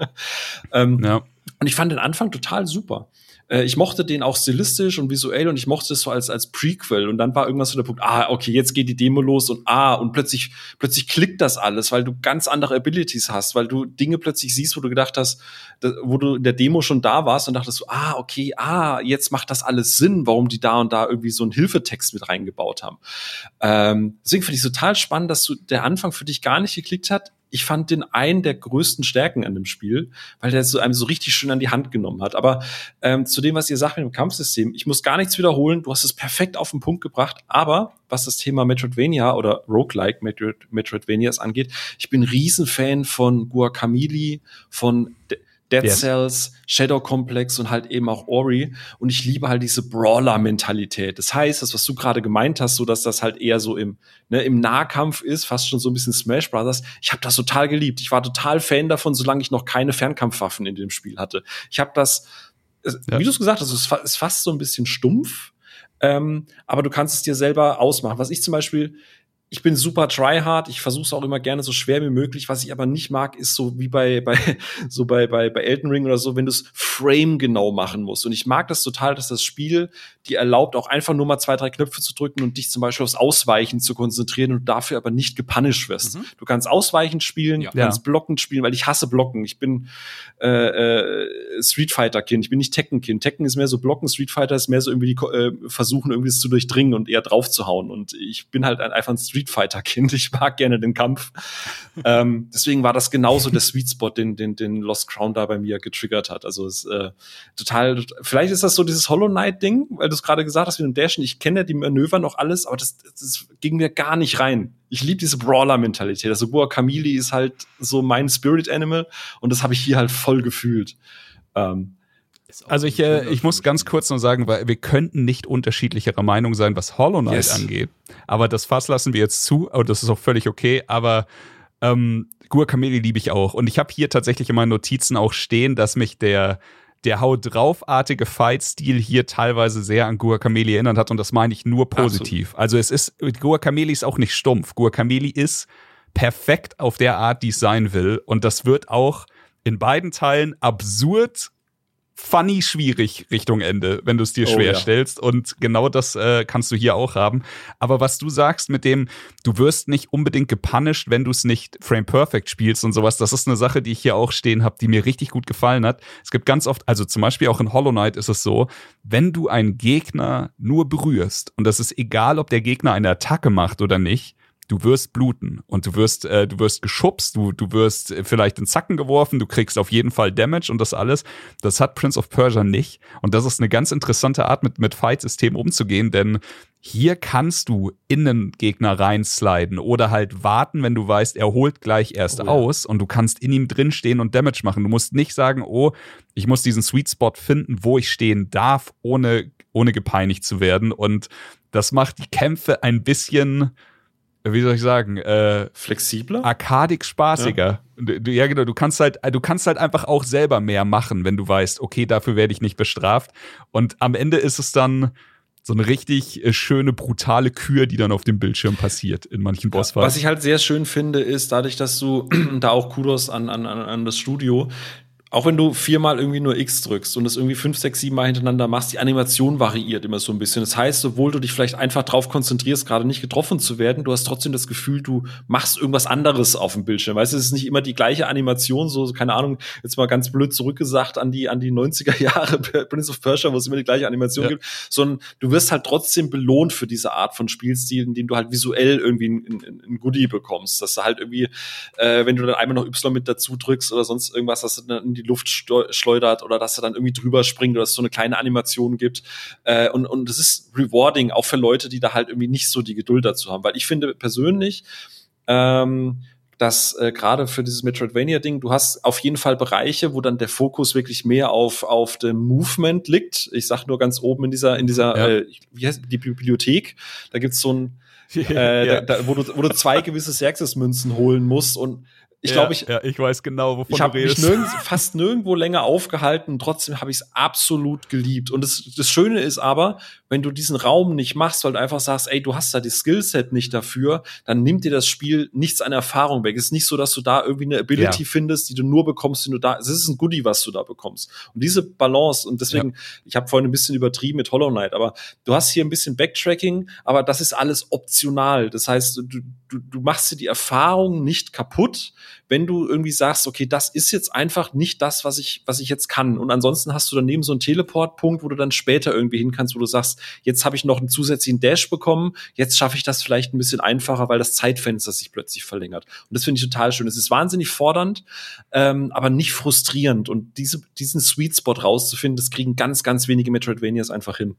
ähm, ja. Und ich fand den Anfang total super. Äh, ich mochte den auch stilistisch und visuell und ich mochte es so als, als Prequel. Und dann war irgendwann so der Punkt, ah, okay, jetzt geht die Demo los und ah, und plötzlich, plötzlich klickt das alles, weil du ganz andere Abilities hast, weil du Dinge plötzlich siehst, wo du gedacht hast, wo du in der Demo schon da warst und dachtest so, ah, okay, ah, jetzt macht das alles Sinn, warum die da und da irgendwie so einen Hilfetext mit reingebaut haben. Ähm, deswegen finde ich total spannend, dass du der Anfang für dich gar nicht geklickt hat ich fand den einen der größten Stärken an dem Spiel, weil der so einem so richtig schön an die Hand genommen hat. Aber ähm, zu dem, was ihr sagt mit dem Kampfsystem, ich muss gar nichts wiederholen. Du hast es perfekt auf den Punkt gebracht. Aber was das Thema Metroidvania oder Roguelike Metroid, Metroidvanias angeht, ich bin Riesenfan von Guacamole, von Dead yes. Cells, Shadow Complex und halt eben auch Ori. Und ich liebe halt diese Brawler-Mentalität. Das heißt, das, was du gerade gemeint hast, so dass das halt eher so im, ne, im Nahkampf ist, fast schon so ein bisschen Smash Brothers. Ich habe das total geliebt. Ich war total Fan davon, solange ich noch keine Fernkampfwaffen in dem Spiel hatte. Ich habe das ja. wie du es gesagt hast, es ist fast so ein bisschen stumpf, ähm, aber du kannst es dir selber ausmachen. Was ich zum Beispiel ich bin super tryhard, ich versuche es auch immer gerne so schwer wie möglich. Was ich aber nicht mag, ist so wie bei, bei so bei, bei, bei Elden Ring oder so, wenn du es frame genau machen musst. Und ich mag das total, dass das Spiel dir erlaubt, auch einfach nur mal zwei, drei Knöpfe zu drücken und dich zum Beispiel aufs Ausweichen zu konzentrieren und dafür aber nicht gepunished wirst. Mhm. Du kannst ausweichend spielen, ja. du kannst blockend spielen, weil ich hasse Blocken. Ich bin äh, äh, Street Fighter Kind, ich bin nicht Tekken Kind. Tekken ist mehr so Blocken, Street Fighter ist mehr so irgendwie die, äh, versuchen irgendwie es zu durchdringen und eher draufzuhauen. Und ich bin halt einfach ein Street Street Fighter Kind. Ich mag gerne den Kampf. ähm, deswegen war das genauso der Sweet Spot, den, den, den Lost Crown da bei mir getriggert hat. Also es äh, total, vielleicht ist das so dieses Hollow Knight Ding, weil du es gerade gesagt hast mit dem Dashen. Ich kenne ja die Manöver noch alles, aber das, das ging mir gar nicht rein. Ich liebe diese Brawler-Mentalität. Also Guacamole ist halt so mein Spirit Animal und das habe ich hier halt voll gefühlt. Ähm, also ich, äh, ich muss ganz kurz noch sagen, weil wir könnten nicht unterschiedlicherer Meinung sein, was Hollow Knight yes. angeht. Aber das Fass lassen wir jetzt zu, aber das ist auch völlig okay. Aber ähm, Guacamole liebe ich auch. Und ich habe hier tatsächlich in meinen Notizen auch stehen, dass mich der der Haut draufartige Fight-Stil hier teilweise sehr an Guacamole erinnert hat und das meine ich nur positiv. Absolut. Also es ist, Guacamole ist auch nicht stumpf. Guacamole ist perfekt auf der Art, die es sein will und das wird auch in beiden Teilen absurd funny schwierig Richtung Ende, wenn du es dir oh, schwer ja. stellst. Und genau das äh, kannst du hier auch haben. Aber was du sagst mit dem, du wirst nicht unbedingt gepunished, wenn du es nicht frame perfect spielst und sowas, das ist eine Sache, die ich hier auch stehen habe, die mir richtig gut gefallen hat. Es gibt ganz oft, also zum Beispiel auch in Hollow Knight ist es so, wenn du einen Gegner nur berührst, und das ist egal, ob der Gegner eine Attacke macht oder nicht, du wirst bluten und du wirst, äh, du wirst geschubst, du, du wirst vielleicht in Zacken geworfen, du kriegst auf jeden Fall Damage und das alles. Das hat Prince of Persia nicht. Und das ist eine ganz interessante Art, mit, mit Fight-Systemen umzugehen, denn hier kannst du in einen Gegner reinsliden oder halt warten, wenn du weißt, er holt gleich erst oh, aus und du kannst in ihm drin stehen und Damage machen. Du musst nicht sagen, oh, ich muss diesen Sweet Spot finden, wo ich stehen darf, ohne, ohne gepeinigt zu werden. Und das macht die Kämpfe ein bisschen, wie soll ich sagen, äh, flexibler, arkadig spaßiger. Ja. Du, ja, genau, du kannst halt, du kannst halt einfach auch selber mehr machen, wenn du weißt, okay, dafür werde ich nicht bestraft. Und am Ende ist es dann so eine richtig äh, schöne, brutale Kür, die dann auf dem Bildschirm passiert in manchen Bossfights. Was ich halt sehr schön finde, ist dadurch, dass du da auch Kudos an, an, an das Studio, auch wenn du viermal irgendwie nur X drückst und es irgendwie fünf, sechs, sieben Mal hintereinander machst, die Animation variiert immer so ein bisschen. Das heißt, obwohl du dich vielleicht einfach drauf konzentrierst, gerade nicht getroffen zu werden, du hast trotzdem das Gefühl, du machst irgendwas anderes auf dem Bildschirm. Weißt du, es ist nicht immer die gleiche Animation, so, keine Ahnung, jetzt mal ganz blöd zurückgesagt an die, an die 90er Jahre Prince of Persia, wo es immer die gleiche Animation ja. gibt, sondern du wirst halt trotzdem belohnt für diese Art von Spielstil, indem du halt visuell irgendwie ein, ein, ein Goodie bekommst. Dass du halt irgendwie, äh, wenn du dann einmal noch Y mit dazu drückst oder sonst irgendwas, dass du dann in die Luft schleudert oder dass er dann irgendwie drüber springt oder dass es so eine kleine Animation gibt. Äh, und, und das ist rewarding, auch für Leute, die da halt irgendwie nicht so die Geduld dazu haben. Weil ich finde persönlich, ähm, dass äh, gerade für dieses Metroidvania-Ding, du hast auf jeden Fall Bereiche, wo dann der Fokus wirklich mehr auf, auf dem Movement liegt. Ich sag nur ganz oben in dieser, in dieser, ja. äh, wie heißt die Bibliothek, da gibt's so ein, äh, ja. da, da, wo, du, wo du zwei gewisse Xerxes-Münzen holen musst und ich glaube, ich, ja, ich weiß genau, wovon ich du redest. Ich habe mich nirgends, fast nirgendwo länger aufgehalten. Trotzdem habe ich es absolut geliebt. Und das, das Schöne ist aber, wenn du diesen Raum nicht machst, weil du einfach sagst, ey, du hast da die Skillset nicht dafür, dann nimmt dir das Spiel nichts an Erfahrung weg. Es ist nicht so, dass du da irgendwie eine Ability ja. findest, die du nur bekommst, wenn du da. Es ist ein Goodie, was du da bekommst. Und diese Balance und deswegen, ja. ich habe vorhin ein bisschen übertrieben mit Hollow Knight, aber du hast hier ein bisschen Backtracking, aber das ist alles optional. Das heißt, du, du, du machst dir die Erfahrung nicht kaputt wenn du irgendwie sagst, okay, das ist jetzt einfach nicht das, was ich, was ich jetzt kann. Und ansonsten hast du daneben so einen Teleportpunkt, wo du dann später irgendwie hin kannst, wo du sagst, jetzt habe ich noch einen zusätzlichen Dash bekommen, jetzt schaffe ich das vielleicht ein bisschen einfacher, weil das Zeitfenster sich plötzlich verlängert. Und das finde ich total schön. Es ist wahnsinnig fordernd, ähm, aber nicht frustrierend. Und diese, diesen Sweet Spot rauszufinden, das kriegen ganz, ganz wenige Metroidvanias einfach hin.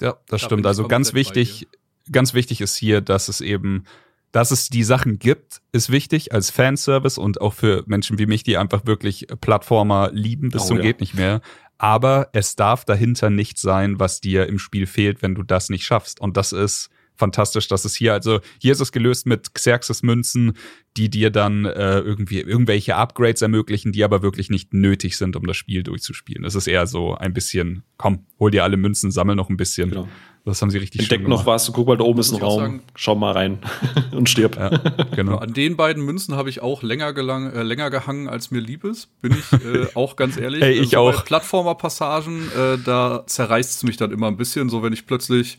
Ja, das da stimmt. Also ganz wichtig, ganz wichtig ist hier, dass es eben dass es die Sachen gibt, ist wichtig als Fanservice und auch für Menschen wie mich, die einfach wirklich Plattformer lieben bis oh, zum ja. geht nicht mehr. Aber es darf dahinter nicht sein, was dir im Spiel fehlt, wenn du das nicht schaffst. Und das ist fantastisch, dass es hier, also hier ist es gelöst mit Xerxes-Münzen, die dir dann äh, irgendwie irgendwelche Upgrades ermöglichen, die aber wirklich nicht nötig sind, um das Spiel durchzuspielen. Es ist eher so ein bisschen, komm, hol dir alle Münzen, sammel noch ein bisschen. Genau. Das haben sie richtig Entdeck noch was, guck mal, da oben ist ein Raum, sagen, schau mal rein und stirb. Ja, genau. An den beiden Münzen habe ich auch länger, gelang, äh, länger gehangen, als mir lieb ist, bin ich äh, auch ganz ehrlich. hey, ich also auch. Plattformer-Passagen, äh, da zerreißt es mich dann immer ein bisschen, so wenn ich plötzlich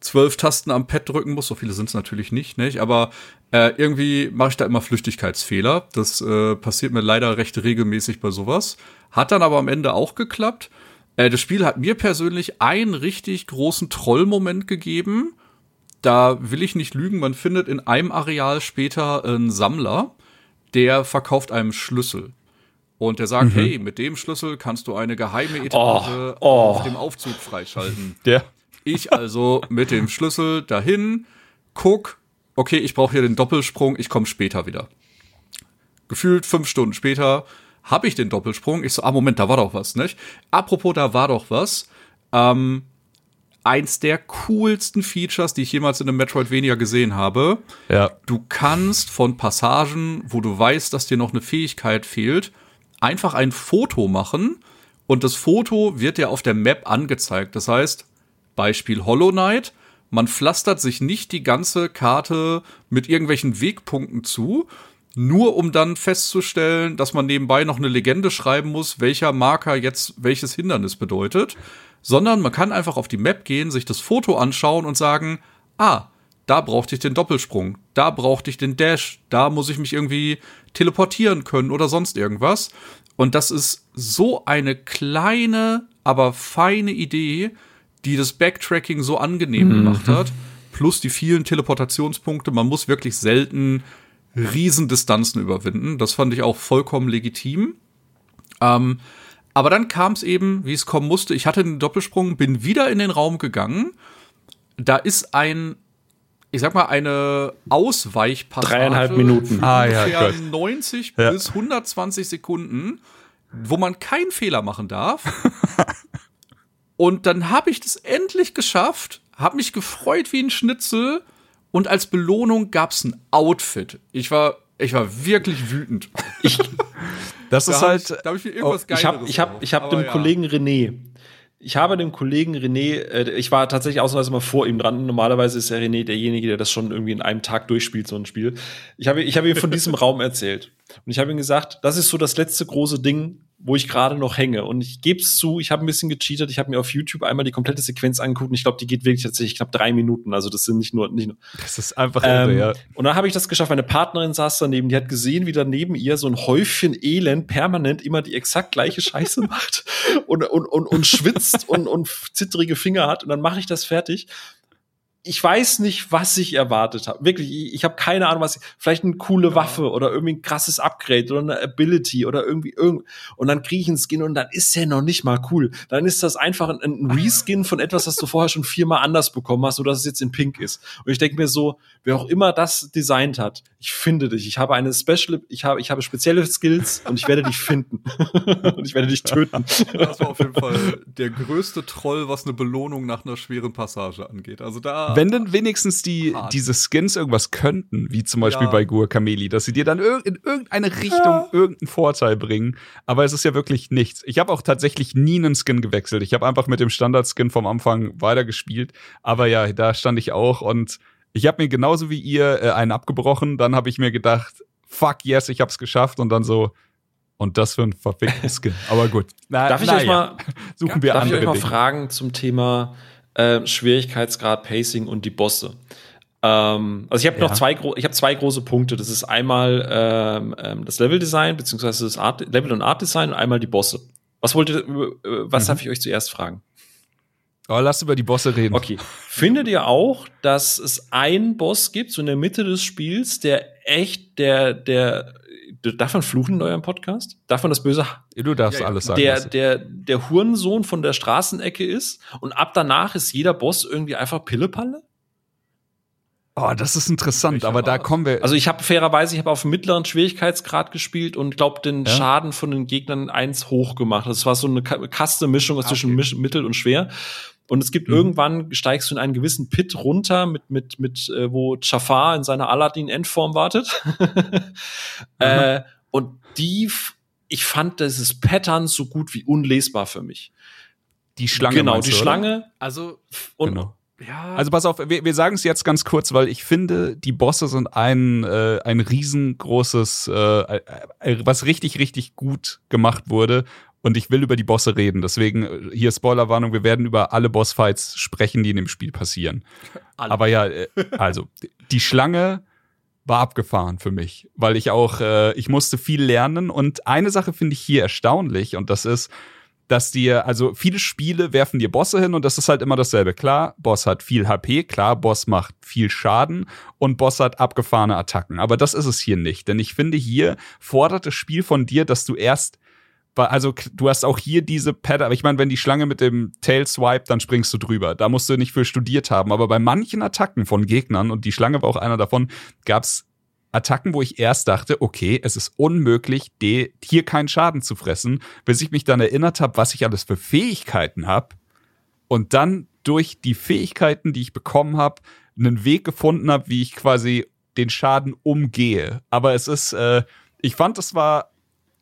zwölf Tasten am Pad drücken muss. So viele sind es natürlich nicht, nicht? Aber äh, irgendwie mache ich da immer Flüchtigkeitsfehler. Das äh, passiert mir leider recht regelmäßig bei sowas. Hat dann aber am Ende auch geklappt. Äh, das Spiel hat mir persönlich einen richtig großen Trollmoment gegeben. Da will ich nicht lügen, man findet in einem Areal später einen Sammler, der verkauft einem Schlüssel. Und der sagt, mhm. hey, mit dem Schlüssel kannst du eine geheime Etage oh, oh. auf dem Aufzug freischalten. Ja. Ich also mit dem Schlüssel dahin, guck, okay, ich brauche hier den Doppelsprung, ich komme später wieder. Gefühlt fünf Stunden später habe ich den Doppelsprung. Ich so, ah, Moment, da war doch was, nicht? Apropos, da war doch was. Ähm, eins der coolsten Features, die ich jemals in einem Metroidvania gesehen habe. Ja. Du kannst von Passagen, wo du weißt, dass dir noch eine Fähigkeit fehlt, einfach ein Foto machen und das Foto wird dir auf der Map angezeigt. Das heißt, Beispiel Hollow Knight. Man pflastert sich nicht die ganze Karte mit irgendwelchen Wegpunkten zu, nur um dann festzustellen, dass man nebenbei noch eine Legende schreiben muss, welcher Marker jetzt welches Hindernis bedeutet, sondern man kann einfach auf die Map gehen, sich das Foto anschauen und sagen, ah, da brauchte ich den Doppelsprung, da brauchte ich den Dash, da muss ich mich irgendwie teleportieren können oder sonst irgendwas. Und das ist so eine kleine, aber feine Idee, die das Backtracking so angenehm mhm. gemacht hat. Plus die vielen Teleportationspunkte. Man muss wirklich selten Riesendistanzen überwinden. Das fand ich auch vollkommen legitim. Ähm, aber dann kam es eben, wie es kommen musste. Ich hatte den Doppelsprung, bin wieder in den Raum gegangen. Da ist ein, ich sag mal, eine Ausweichpassage. Dreieinhalb Minuten. Ah, ja, 90 ja. bis 120 Sekunden, wo man keinen Fehler machen darf. Und dann habe ich das endlich geschafft, habe mich gefreut wie ein Schnitzel und als Belohnung gab's ein Outfit. Ich war ich war wirklich wütend. Ich, das da ist halt. Ich, da hab ich mir irgendwas oh, Ich habe ich hab, ich hab dem ja. Kollegen René, ich habe dem Kollegen René, äh, ich war tatsächlich ausnahmsweise mal vor ihm dran. Normalerweise ist der René derjenige, der das schon irgendwie in einem Tag durchspielt, so ein Spiel. Ich habe, ich habe ihm von diesem Raum erzählt. Und ich habe ihm gesagt, das ist so das letzte große Ding, wo ich gerade noch hänge. Und ich gebe es zu, ich habe ein bisschen gecheatet. Ich habe mir auf YouTube einmal die komplette Sequenz angeguckt und ich glaube, die geht wirklich tatsächlich knapp drei Minuten. Also das sind nicht nur, nicht nur. Das ist einfach ähm, irre, ja. Und dann habe ich das geschafft. Meine Partnerin saß daneben, die hat gesehen, wie da neben ihr so ein Häufchen Elend permanent immer die exakt gleiche Scheiße macht und, und, und, und schwitzt und, und zittrige Finger hat. Und dann mache ich das fertig ich weiß nicht, was ich erwartet habe. Wirklich, ich, ich habe keine Ahnung, was. Ich, vielleicht eine coole ja. Waffe oder irgendwie ein krasses Upgrade oder eine Ability oder irgendwie irgend. Und dann kriege ich einen Skin und dann ist der noch nicht mal cool. Dann ist das einfach ein, ein Reskin von etwas, was du vorher schon viermal anders bekommen hast, oder dass es jetzt in Pink ist. Und ich denke mir so, wer auch immer das designt hat, ich finde dich. Ich habe eine Special, ich habe, ich habe spezielle Skills und ich werde dich finden. und ich werde dich töten. Das war auf jeden Fall der größte Troll, was eine Belohnung nach einer schweren Passage angeht. Also da wenn denn wenigstens die, diese Skins irgendwas könnten, wie zum Beispiel ja. bei Guacameli, dass sie dir dann in irgendeine Richtung ja. irgendeinen Vorteil bringen. Aber es ist ja wirklich nichts. Ich habe auch tatsächlich nie einen Skin gewechselt. Ich habe einfach mit dem Standard-Skin vom Anfang weitergespielt. Aber ja, da stand ich auch und ich habe mir genauso wie ihr äh, einen abgebrochen. Dann habe ich mir gedacht, fuck yes, ich hab's geschafft und dann so, und das für ein verfickten Skin. Aber gut. Na, darf ich euch ja. mal suchen wir darf andere ich euch mal Dinge. fragen zum Thema äh, Schwierigkeitsgrad, Pacing und die Bosse. Ähm, also ich habe ja. noch zwei, ich habe zwei große Punkte. Das ist einmal ähm, ähm, das Leveldesign beziehungsweise das Art, Level und Art Design und einmal die Bosse. Was wollt ihr, äh, was mhm. darf ich euch zuerst fragen? Oh, lass über die Bosse reden. Okay. Findet ihr auch, dass es einen Boss gibt, so in der Mitte des Spiels, der echt der, der Darf man fluchen in eurem Podcast? Darf man das böse? Du darfst ja, alles sagen. Der, der, der Hurensohn von der Straßenecke ist und ab danach ist jeder Boss irgendwie einfach Pillepalle? Oh, das ist interessant, aber da kommen wir. Also ich habe fairerweise, ich habe auf mittleren Schwierigkeitsgrad gespielt und glaube den ja? Schaden von den Gegnern eins hoch gemacht. Das war so eine kaste Mischung ah, okay. zwischen Mittel und schwer. Und es gibt mhm. irgendwann, steigst du in einen gewissen Pit runter, mit, mit, mit, äh, wo Jafar in seiner Aladdin-Endform wartet. äh, und die, ich fand dieses Pattern so gut wie unlesbar für mich. Die Schlange. Genau, die du, Schlange. Oder? Also, und, genau. Ja. Also pass auf, wir, wir sagen es jetzt ganz kurz, weil ich finde, die Bosse sind ein, äh, ein riesengroßes, äh, äh, was richtig, richtig gut gemacht wurde. Und ich will über die Bosse reden. Deswegen äh, hier Spoilerwarnung, wir werden über alle Bossfights sprechen, die in dem Spiel passieren. Alle. Aber ja, äh, also die Schlange war abgefahren für mich, weil ich auch, äh, ich musste viel lernen. Und eine Sache finde ich hier erstaunlich und das ist, dass dir, also viele Spiele werfen dir Bosse hin und das ist halt immer dasselbe. Klar, Boss hat viel HP, klar, Boss macht viel Schaden und Boss hat abgefahrene Attacken. Aber das ist es hier nicht, denn ich finde, hier fordert das Spiel von dir, dass du erst also du hast auch hier diese Pad, aber ich meine, wenn die Schlange mit dem Tail swipe, dann springst du drüber. Da musst du nicht für studiert haben. Aber bei manchen Attacken von Gegnern, und die Schlange war auch einer davon, gab's Attacken, wo ich erst dachte, okay, es ist unmöglich, hier keinen Schaden zu fressen, bis ich mich dann erinnert habe, was ich alles für Fähigkeiten habe und dann durch die Fähigkeiten, die ich bekommen habe, einen Weg gefunden habe, wie ich quasi den Schaden umgehe. Aber es ist, äh, ich fand, es war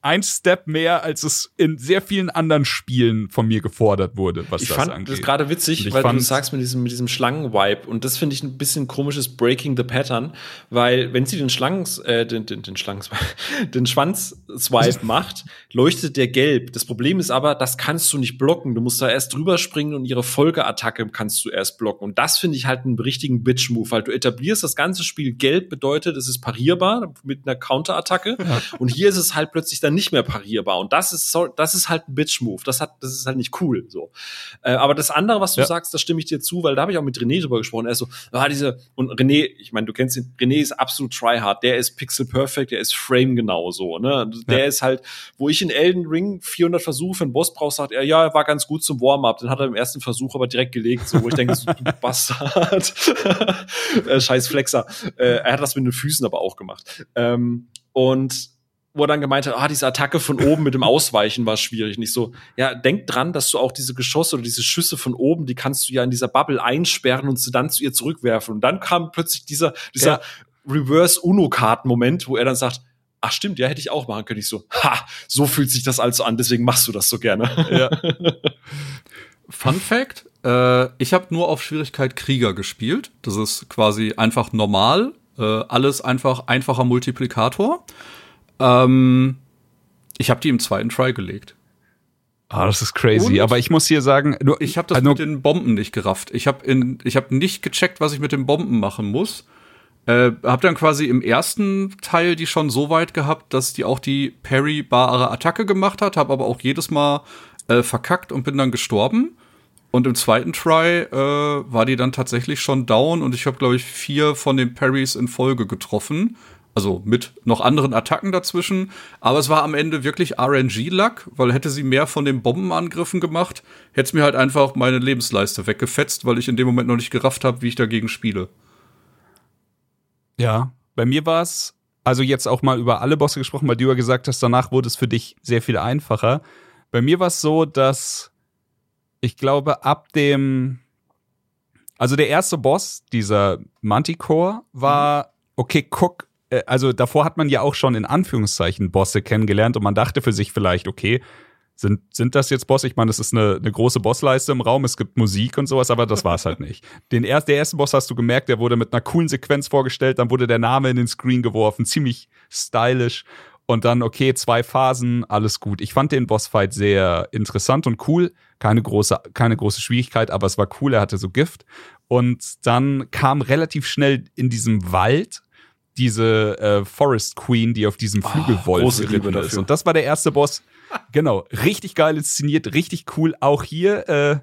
ein Step mehr, als es in sehr vielen anderen Spielen von mir gefordert wurde, was ich das fand angeht. Das gerade witzig, weil du sagst mit diesem, mit diesem Schlangen-Vibe und das finde ich ein bisschen komisches Breaking the Pattern, weil wenn sie den Schlangen, äh, den, den, den Schlangen, den Schwanz-Swipe macht, leuchtet der gelb. Das Problem ist aber, das kannst du nicht blocken. Du musst da erst drüber springen und ihre Folgeattacke kannst du erst blocken. Und das finde ich halt einen richtigen Bitch-Move, weil du etablierst das ganze Spiel gelb bedeutet, es ist parierbar mit einer Counterattacke. Ja. Und hier ist es halt plötzlich dann nicht mehr parierbar. Und das ist so, das ist halt ein Bitch-Move. Das hat, das ist halt nicht cool. So. Äh, aber das andere, was du ja. sagst, da stimme ich dir zu, weil da habe ich auch mit René drüber gesprochen. Er ist so, ah, diese, und René, ich meine, du kennst ihn, René ist absolut tryhard, der ist pixel perfect, der ist frame genauso, ne? Der ja. ist halt, wo ich in Elden Ring 400 Versuche für einen Boss brauche, sagt er, ja, er war ganz gut zum Warm-up. Den hat er im ersten Versuch aber direkt gelegt, so, wo ich denke, so, du Bastard. äh, scheiß Flexer. Äh, er hat das mit den Füßen aber auch gemacht. Ähm, und wo er dann gemeint hat, ah, diese Attacke von oben mit dem Ausweichen war schwierig. Nicht so, ja, denk dran, dass du auch diese Geschosse oder diese Schüsse von oben, die kannst du ja in dieser Bubble einsperren und sie dann zu ihr zurückwerfen. Und dann kam plötzlich dieser, dieser ja. Reverse-Uno-Karten-Moment, wo er dann sagt, ach stimmt, ja, hätte ich auch machen können. Ich so, ha, so fühlt sich das also an, deswegen machst du das so gerne. Ja. Fun Fact, äh, ich habe nur auf Schwierigkeit Krieger gespielt. Das ist quasi einfach normal, äh, alles einfach einfacher Multiplikator. Ähm, ich habe die im zweiten Try gelegt. Ah, das ist crazy. Und Aber ich muss hier sagen, nur, ich habe das also, mit den Bomben nicht gerafft. Ich habe in, ich habe nicht gecheckt, was ich mit den Bomben machen muss. Äh, hab dann quasi im ersten Teil die schon so weit gehabt, dass die auch die parry-bare Attacke gemacht hat, habe aber auch jedes Mal äh, verkackt und bin dann gestorben. Und im zweiten Try äh, war die dann tatsächlich schon down und ich habe glaube ich vier von den Parries in Folge getroffen also mit noch anderen Attacken dazwischen. Aber es war am Ende wirklich RNG-Luck, weil hätte sie mehr von den Bombenangriffen gemacht, hätte es mir halt einfach meine Lebensleiste weggefetzt, weil ich in dem Moment noch nicht gerafft habe, wie ich dagegen spiele. Ja, bei mir war es, also jetzt auch mal über alle Bosse gesprochen, weil du ja gesagt hast, danach wurde es für dich sehr viel einfacher. Bei mir war es so, dass ich glaube, ab dem, also der erste Boss, dieser Manticore, war, okay, guck, also davor hat man ja auch schon in Anführungszeichen Bosse kennengelernt und man dachte für sich vielleicht, okay, sind, sind das jetzt Bosse? Ich meine, das ist eine, eine große Bossleiste im Raum, es gibt Musik und sowas, aber das war es halt nicht. Den erst, der erste Boss hast du gemerkt, der wurde mit einer coolen Sequenz vorgestellt, dann wurde der Name in den Screen geworfen, ziemlich stylisch. Und dann, okay, zwei Phasen, alles gut. Ich fand den Bossfight sehr interessant und cool. Keine große, keine große Schwierigkeit, aber es war cool, er hatte so Gift. Und dann kam relativ schnell in diesem Wald diese äh, Forest Queen, die auf diesem ah, Flügelwolf oh, geritten ist. Und das war der erste Boss. genau, richtig geil inszeniert, richtig cool. Auch hier äh,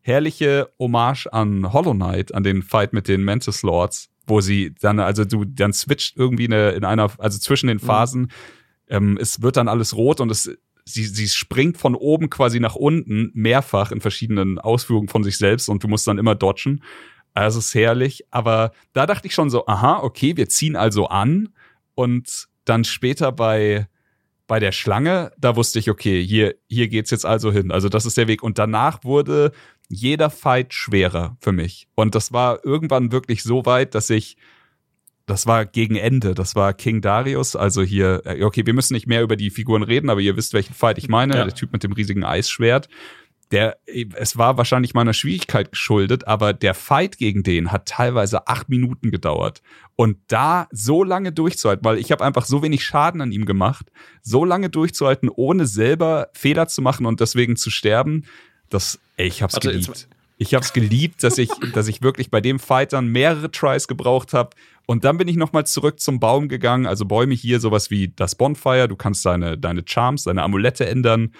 herrliche Hommage an Hollow Knight, an den Fight mit den Mantis Lords, wo sie dann, also du, dann switcht irgendwie eine, in einer, also zwischen den mhm. Phasen, mhm. ähm, es wird dann alles rot und es sie, sie springt von oben quasi nach unten mehrfach in verschiedenen Ausführungen von sich selbst und du musst dann immer dodgen. Also ist herrlich. Aber da dachte ich schon so, aha, okay, wir ziehen also an. Und dann später bei bei der Schlange, da wusste ich, okay, hier, hier geht's jetzt also hin. Also das ist der Weg. Und danach wurde jeder Fight schwerer für mich. Und das war irgendwann wirklich so weit, dass ich, das war gegen Ende, das war King Darius, also hier, äh, okay, wir müssen nicht mehr über die Figuren reden, aber ihr wisst, welchen Fight ich meine, ja. der Typ mit dem riesigen Eisschwert der, es war wahrscheinlich meiner Schwierigkeit geschuldet, aber der Fight gegen den hat teilweise acht Minuten gedauert. Und da so lange durchzuhalten, weil ich habe einfach so wenig Schaden an ihm gemacht, so lange durchzuhalten, ohne selber Fehler zu machen und deswegen zu sterben, das, ey, ich hab's Warte, geliebt. Ich hab's geliebt, dass ich, dass ich wirklich bei dem Fight dann mehrere Tries gebraucht habe. Und dann bin ich nochmal zurück zum Baum gegangen. Also Bäume hier, sowas wie das Bonfire. Du kannst deine, deine Charms, deine Amulette ändern.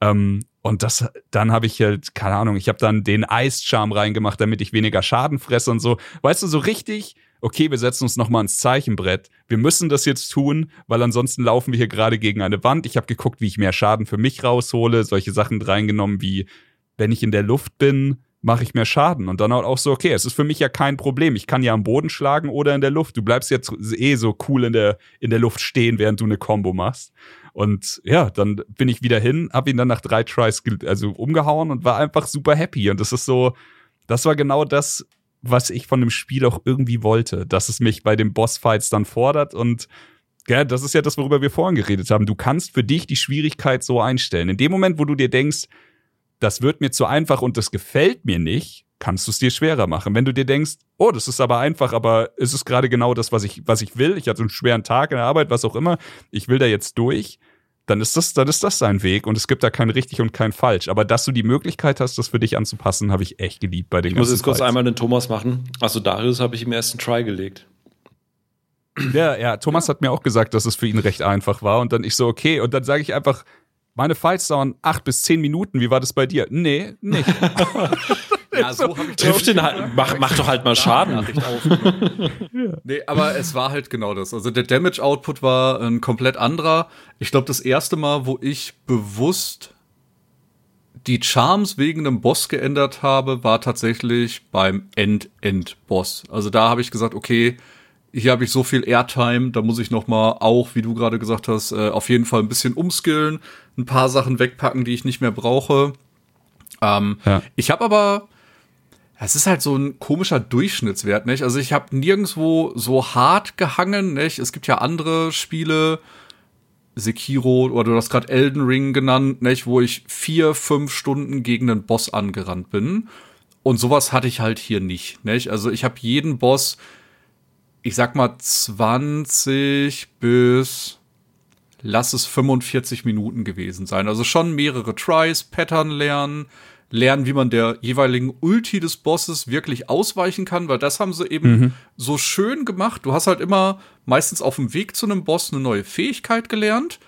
Ähm, und das, dann habe ich halt, keine Ahnung, ich habe dann den Eischarm reingemacht, damit ich weniger Schaden fresse und so. Weißt du, so richtig, okay, wir setzen uns nochmal ins Zeichenbrett. Wir müssen das jetzt tun, weil ansonsten laufen wir hier gerade gegen eine Wand. Ich habe geguckt, wie ich mehr Schaden für mich raushole, solche Sachen reingenommen wie, wenn ich in der Luft bin, mache ich mehr Schaden. Und dann auch so, okay, es ist für mich ja kein Problem. Ich kann ja am Boden schlagen oder in der Luft. Du bleibst jetzt eh so cool in der, in der Luft stehen, während du eine Combo machst. Und ja, dann bin ich wieder hin, habe ihn dann nach drei Tries also umgehauen und war einfach super happy. Und das ist so, das war genau das, was ich von dem Spiel auch irgendwie wollte, dass es mich bei den Bossfights dann fordert und ja, das ist ja das, worüber wir vorhin geredet haben. Du kannst für dich die Schwierigkeit so einstellen. In dem Moment, wo du dir denkst, das wird mir zu einfach und das gefällt mir nicht, kannst du es dir schwerer machen. Wenn du dir denkst, oh, das ist aber einfach, aber es ist gerade genau das, was ich, was ich will. Ich hatte einen schweren Tag in der Arbeit, was auch immer. Ich will da jetzt durch. Dann ist das, dann ist das sein Weg und es gibt da kein richtig und kein falsch. Aber dass du die Möglichkeit hast, das für dich anzupassen, habe ich echt geliebt bei den Ich muss jetzt kurz einmal den Thomas machen. Also Darius habe ich im ersten Try gelegt. Ja, ja, Thomas hat mir auch gesagt, dass es für ihn recht einfach war und dann ich so, okay, und dann sage ich einfach, meine Fights dauern acht bis zehn Minuten. Wie war das bei dir? Nee, nicht. ja, so habe ich Trifft den halt, mach, mach doch halt mal Schaden. nee, aber es war halt genau das. Also der Damage Output war ein komplett anderer. Ich glaube, das erste Mal, wo ich bewusst die Charms wegen einem Boss geändert habe, war tatsächlich beim End-End-Boss. Also da habe ich gesagt, okay, hier habe ich so viel Airtime, da muss ich noch mal auch, wie du gerade gesagt hast, äh, auf jeden Fall ein bisschen umskillen, ein paar Sachen wegpacken, die ich nicht mehr brauche. Ähm, ja. Ich habe aber, es ist halt so ein komischer Durchschnittswert, nicht? Also ich habe nirgendwo so hart gehangen, nicht? Es gibt ja andere Spiele, Sekiro oder du hast gerade Elden Ring genannt, nicht? Wo ich vier, fünf Stunden gegen einen Boss angerannt bin. Und sowas hatte ich halt hier nicht, nicht? Also ich habe jeden Boss ich sag mal 20 bis lass es 45 Minuten gewesen sein. Also schon mehrere Tries, Pattern lernen, lernen, wie man der jeweiligen Ulti des Bosses wirklich ausweichen kann, weil das haben sie eben mhm. so schön gemacht. Du hast halt immer meistens auf dem Weg zu einem Boss eine neue Fähigkeit gelernt.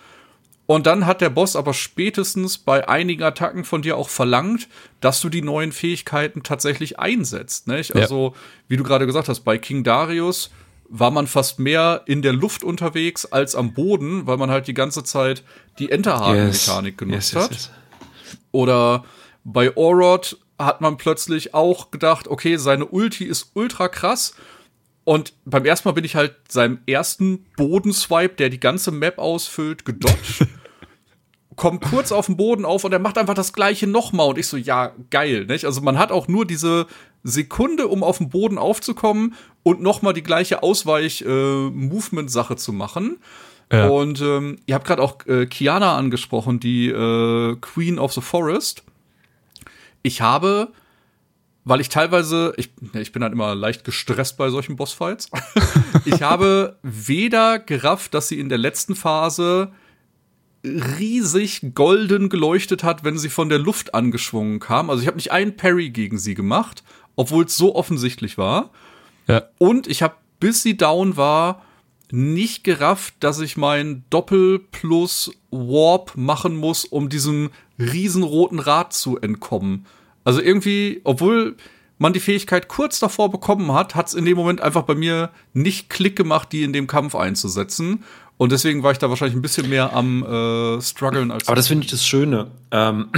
Und dann hat der Boss aber spätestens bei einigen Attacken von dir auch verlangt, dass du die neuen Fähigkeiten tatsächlich einsetzt. Nicht? Also, ja. wie du gerade gesagt hast, bei King Darius war man fast mehr in der Luft unterwegs als am Boden, weil man halt die ganze Zeit die Enterhaken-Mechanik yes. genutzt yes, yes, hat. Oder bei Orod hat man plötzlich auch gedacht, okay, seine Ulti ist ultra krass. Und beim ersten Mal bin ich halt seinem ersten Bodenswipe, der die ganze Map ausfüllt, gedodged. kommt kurz auf den Boden auf und er macht einfach das gleiche nochmal. Und ich so, ja, geil, nicht? Also man hat auch nur diese Sekunde, um auf den Boden aufzukommen und nochmal die gleiche Ausweich-Movement-Sache äh, zu machen. Ja. Und ähm, ihr habt gerade auch äh, Kiana angesprochen, die äh, Queen of the Forest. Ich habe, weil ich teilweise, ich, ich bin dann immer leicht gestresst bei solchen Bossfights, ich habe weder gerafft, dass sie in der letzten Phase riesig golden geleuchtet hat, wenn sie von der Luft angeschwungen kam. Also ich habe nicht einen Parry gegen sie gemacht, obwohl es so offensichtlich war. Ja. Und ich habe, bis sie down war, nicht gerafft, dass ich mein Doppel plus Warp machen muss, um diesem riesenroten Rad zu entkommen. Also irgendwie, obwohl man die Fähigkeit kurz davor bekommen hat, hat es in dem Moment einfach bei mir nicht Klick gemacht, die in dem Kampf einzusetzen. Und deswegen war ich da wahrscheinlich ein bisschen mehr am äh, struggeln als. Aber das finde ich das Schöne. Ähm,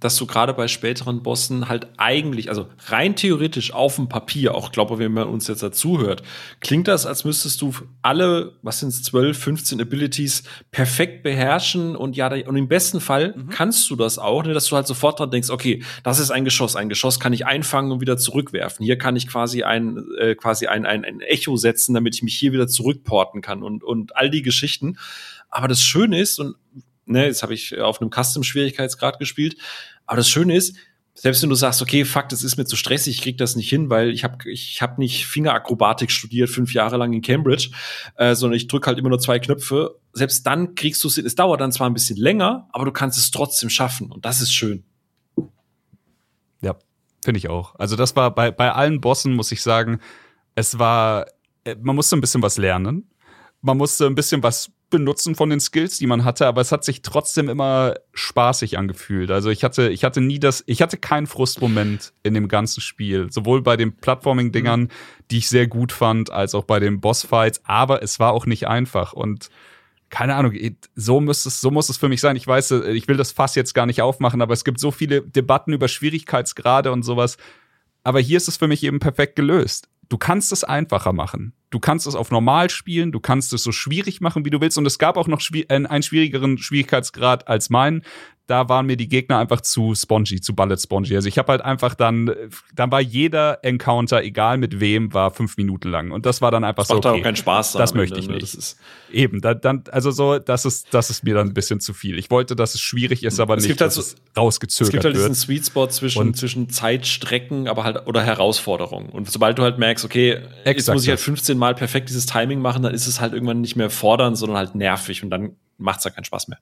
dass du gerade bei späteren Bossen halt eigentlich, also rein theoretisch auf dem Papier, auch glaube, wenn man uns jetzt dazu hört, klingt das, als müsstest du alle, was sind es, 12, 15 Abilities perfekt beherrschen und ja, und im besten Fall mhm. kannst du das auch, ne, dass du halt sofort dran denkst, okay, das ist ein Geschoss, ein Geschoss kann ich einfangen und wieder zurückwerfen. Hier kann ich quasi ein, äh, quasi ein, ein, ein Echo setzen, damit ich mich hier wieder zurückporten kann und, und all die Geschichten. Aber das Schöne ist, und ne, jetzt habe ich auf einem Custom-Schwierigkeitsgrad gespielt, aber das Schöne ist, selbst wenn du sagst, okay, fuck, das ist mir zu stressig, ich krieg das nicht hin, weil ich habe ich hab nicht Fingerakrobatik studiert, fünf Jahre lang in Cambridge, äh, sondern ich drücke halt immer nur zwei Knöpfe. Selbst dann kriegst du es hin. Es dauert dann zwar ein bisschen länger, aber du kannst es trotzdem schaffen und das ist schön. Ja, finde ich auch. Also das war bei, bei allen Bossen, muss ich sagen, es war, äh, man musste ein bisschen was lernen. Man musste ein bisschen was benutzen von den Skills, die man hatte, aber es hat sich trotzdem immer spaßig angefühlt. Also ich hatte, ich hatte nie das, ich hatte keinen Frustmoment in dem ganzen Spiel. Sowohl bei den Plattforming-Dingern, die ich sehr gut fand, als auch bei den Bossfights, aber es war auch nicht einfach und keine Ahnung, so muss es, so muss es für mich sein. Ich weiß, ich will das Fass jetzt gar nicht aufmachen, aber es gibt so viele Debatten über Schwierigkeitsgrade und sowas. Aber hier ist es für mich eben perfekt gelöst du kannst es einfacher machen. Du kannst es auf normal spielen, du kannst es so schwierig machen, wie du willst. Und es gab auch noch einen schwierigeren Schwierigkeitsgrad als meinen da waren mir die Gegner einfach zu spongy, zu bullet spongy. Also ich habe halt einfach dann, dann war jeder Encounter, egal mit wem, war fünf Minuten lang. Und das war dann einfach das so. Macht okay, auch keinen Spaß. Das möchte ich ne? nicht. Das ist Eben, dann, dann, also so, das ist, das ist mir dann ein bisschen zu viel. Ich wollte, dass es schwierig ist, aber es nicht, dass so, es rausgezögert. Es gibt halt diesen Sweet Spot zwischen, und zwischen Zeitstrecken, aber halt, oder Herausforderungen. Und sobald du halt merkst, okay, exakt jetzt muss ich halt 15 Mal perfekt dieses Timing machen, dann ist es halt irgendwann nicht mehr fordernd, sondern halt nervig und dann macht es halt keinen Spaß mehr.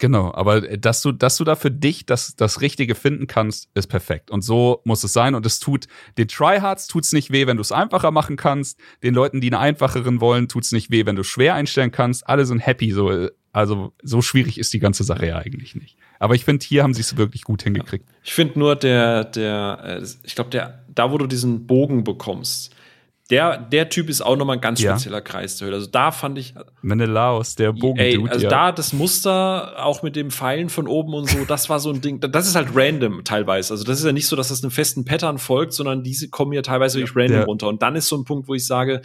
Genau, aber äh, dass du, dass du da für dich das, das Richtige finden kannst, ist perfekt. Und so muss es sein. Und es tut, den Tryhards tut's nicht weh, wenn du es einfacher machen kannst. Den Leuten, die einen einfacheren wollen, tut's nicht weh, wenn du schwer einstellen kannst. Alle sind happy. So, also so schwierig ist die ganze Sache ja eigentlich nicht. Aber ich finde, hier haben sie es wirklich gut hingekriegt. Ich finde nur der, der, äh, ich glaube, der, da wo du diesen Bogen bekommst, der, der Typ ist auch nochmal ein ganz spezieller ja. Kreis der Höhle. Also da fand ich. Menelaus, der Bogendude. Also ja. da das Muster, auch mit dem Pfeilen von oben und so, das war so ein Ding. Das ist halt random teilweise. Also das ist ja nicht so, dass das einem festen Pattern folgt, sondern diese kommen ja teilweise wirklich random der, runter. Und dann ist so ein Punkt, wo ich sage,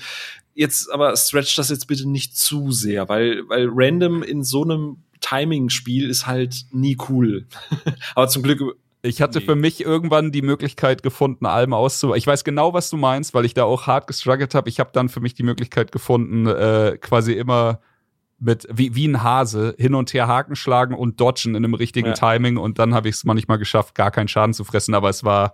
jetzt aber stretch das jetzt bitte nicht zu sehr, weil, weil random in so einem Timing-Spiel ist halt nie cool. aber zum Glück ich hatte nee. für mich irgendwann die Möglichkeit gefunden, Alben auszuweichen. Ich weiß genau, was du meinst, weil ich da auch hart gestruggelt habe. Ich habe dann für mich die Möglichkeit gefunden, äh, quasi immer mit wie, wie ein Hase hin und her Haken schlagen und dodgen in einem richtigen ja. Timing und dann habe ich es manchmal geschafft, gar keinen Schaden zu fressen, aber es war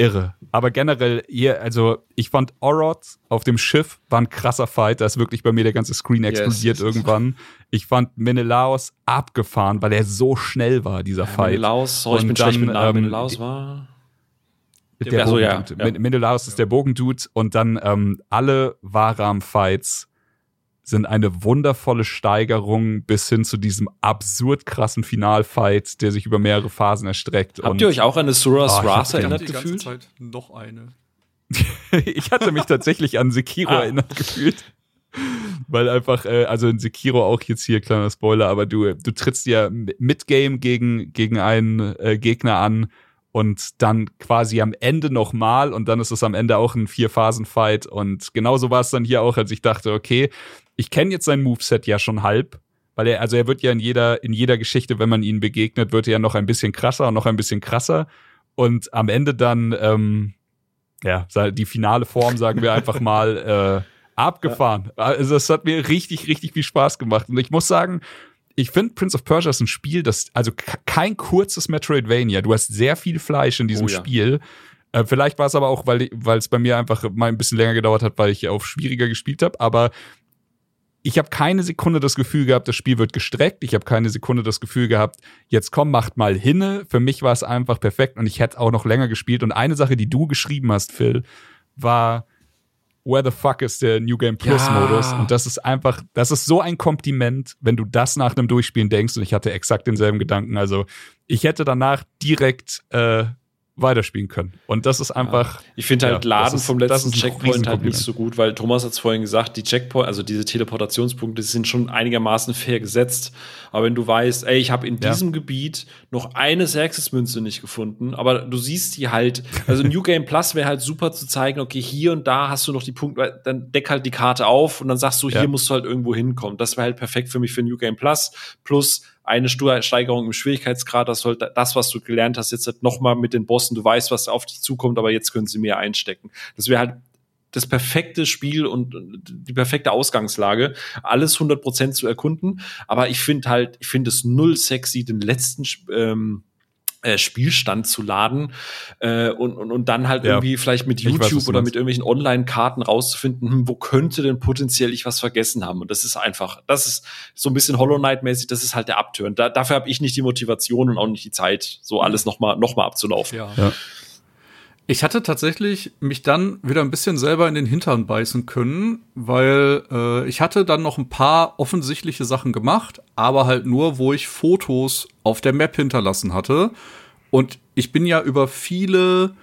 irre. Aber generell, hier, also ich fand Oroth auf dem Schiff war ein krasser Fight. Da ist wirklich bei mir der ganze Screen explodiert yes, irgendwann. Ich fand Menelaos abgefahren, weil er so schnell war, dieser ja, Fight. Menelaos, sorry, ich bin dann, schlecht mit Namen. Ähm, Menelaos war der, Bogendude. Ja, ja. Menelaos ist der Bogendude und dann ähm, alle Varam-Fights sind eine wundervolle Steigerung bis hin zu diesem absurd krassen Finalfight, der sich über mehrere Phasen erstreckt. Habt und, ihr euch auch an Suras oh, Wrath erinnert gefühlt? Zeit noch eine. ich hatte mich tatsächlich an Sekiro ah. erinnert gefühlt. Weil einfach, äh, also in Sekiro auch jetzt hier, kleiner Spoiler, aber du, du trittst ja mit Game gegen, gegen einen äh, Gegner an und dann quasi am Ende nochmal und dann ist es am Ende auch ein Vier-Phasen-Fight und genauso war es dann hier auch, als ich dachte, okay, ich kenne jetzt sein Moveset ja schon halb, weil er, also er wird ja in jeder, in jeder Geschichte, wenn man ihm begegnet, wird er ja noch ein bisschen krasser und noch ein bisschen krasser. Und am Ende dann, ähm, ja, die finale Form, sagen wir einfach mal, äh, abgefahren. Also es hat mir richtig, richtig viel Spaß gemacht. Und ich muss sagen, ich finde Prince of Persia ist ein Spiel, das, also kein kurzes Metroidvania. Du hast sehr viel Fleisch in diesem oh, ja. Spiel. Äh, vielleicht war es aber auch, weil es bei mir einfach mal ein bisschen länger gedauert hat, weil ich auf schwieriger gespielt habe. Aber ich habe keine Sekunde das Gefühl gehabt, das Spiel wird gestreckt. Ich habe keine Sekunde das Gefühl gehabt, jetzt komm, macht mal hinne. Für mich war es einfach perfekt und ich hätte auch noch länger gespielt. Und eine Sache, die du geschrieben hast, Phil, war Where the fuck ist der New Game Plus ja. Modus? Und das ist einfach, das ist so ein Kompliment, wenn du das nach einem Durchspielen denkst. Und ich hatte exakt denselben Gedanken. Also ich hätte danach direkt äh, weiterspielen können. Und das ist einfach. Ja. Ich finde halt ja, Laden ist, vom letzten Checkpoint halt nicht so gut, weil Thomas hat es vorhin gesagt, die Checkpoint, also diese Teleportationspunkte sind schon einigermaßen fair gesetzt. Aber wenn du weißt, ey, ich habe in ja. diesem Gebiet noch eine Xerxes-Münze nicht gefunden, aber du siehst die halt, also New Game Plus wäre halt super zu zeigen, okay, hier und da hast du noch die Punkte, dann deck halt die Karte auf und dann sagst du, hier musst du halt irgendwo hinkommen. Das wäre halt perfekt für mich für New Game Plus. Plus eine Steigerung im Schwierigkeitsgrad, das soll das, was du gelernt hast, jetzt halt noch mal mit den Bossen, du weißt, was auf dich zukommt, aber jetzt können sie mehr einstecken. Das wäre halt das perfekte Spiel und die perfekte Ausgangslage, alles 100% zu erkunden. Aber ich finde halt, ich finde es null sexy, den letzten ähm, äh, Spielstand zu laden äh, und, und, und dann halt ja. irgendwie vielleicht mit YouTube weiß, oder mit irgendwelchen Online-Karten rauszufinden, hm, wo könnte denn potenziell ich was vergessen haben. Und das ist einfach, das ist so ein bisschen Hollow Knight-mäßig, das ist halt der Abturn. Da, dafür habe ich nicht die Motivation und auch nicht die Zeit, so alles nochmal noch mal abzulaufen. Ja. ja. Ich hatte tatsächlich mich dann wieder ein bisschen selber in den Hintern beißen können, weil äh, ich hatte dann noch ein paar offensichtliche Sachen gemacht, aber halt nur, wo ich Fotos auf der Map hinterlassen hatte. Und ich bin ja über viele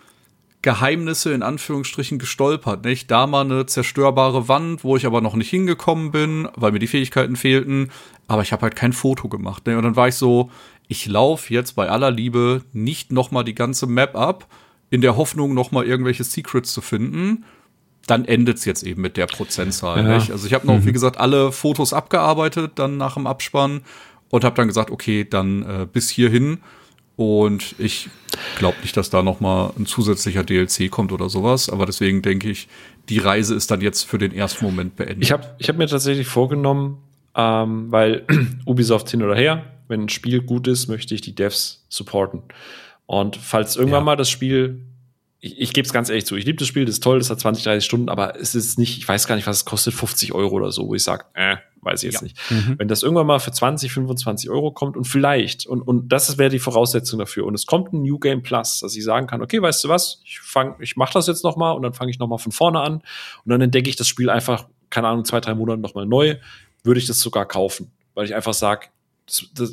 Geheimnisse in Anführungsstrichen gestolpert. Nicht? Da mal eine zerstörbare Wand, wo ich aber noch nicht hingekommen bin, weil mir die Fähigkeiten fehlten. Aber ich habe halt kein Foto gemacht. Ne? Und dann war ich so, ich laufe jetzt bei aller Liebe nicht noch mal die ganze Map ab in der Hoffnung, noch mal irgendwelche Secrets zu finden. Dann endet's jetzt eben mit der Prozentzahl. Ja. Nicht? Also ich habe noch, mhm. wie gesagt, alle Fotos abgearbeitet dann nach dem Abspann und habe dann gesagt, okay, dann äh, bis hierhin. Und ich glaube nicht, dass da noch mal ein zusätzlicher DLC kommt oder sowas. Aber deswegen denke ich, die Reise ist dann jetzt für den ersten Moment beendet. Ich habe ich hab mir tatsächlich vorgenommen, ähm, weil Ubisoft hin oder her, wenn ein Spiel gut ist, möchte ich die Devs supporten. Und falls irgendwann ja. mal das Spiel, ich, ich gebe es ganz ehrlich zu, ich liebe das Spiel, das ist toll, das hat 20, 30 Stunden, aber es ist nicht, ich weiß gar nicht, was es kostet, 50 Euro oder so, wo ich sage, äh, weiß ich jetzt ja. nicht. Mhm. Wenn das irgendwann mal für 20, 25 Euro kommt und vielleicht, und, und das wäre die Voraussetzung dafür, und es kommt ein New Game Plus, dass ich sagen kann, okay, weißt du was, ich fang, ich mach das jetzt noch mal und dann fange ich noch mal von vorne an und dann entdecke ich das Spiel einfach, keine Ahnung, zwei, drei Monate noch mal neu, würde ich das sogar kaufen, weil ich einfach sage,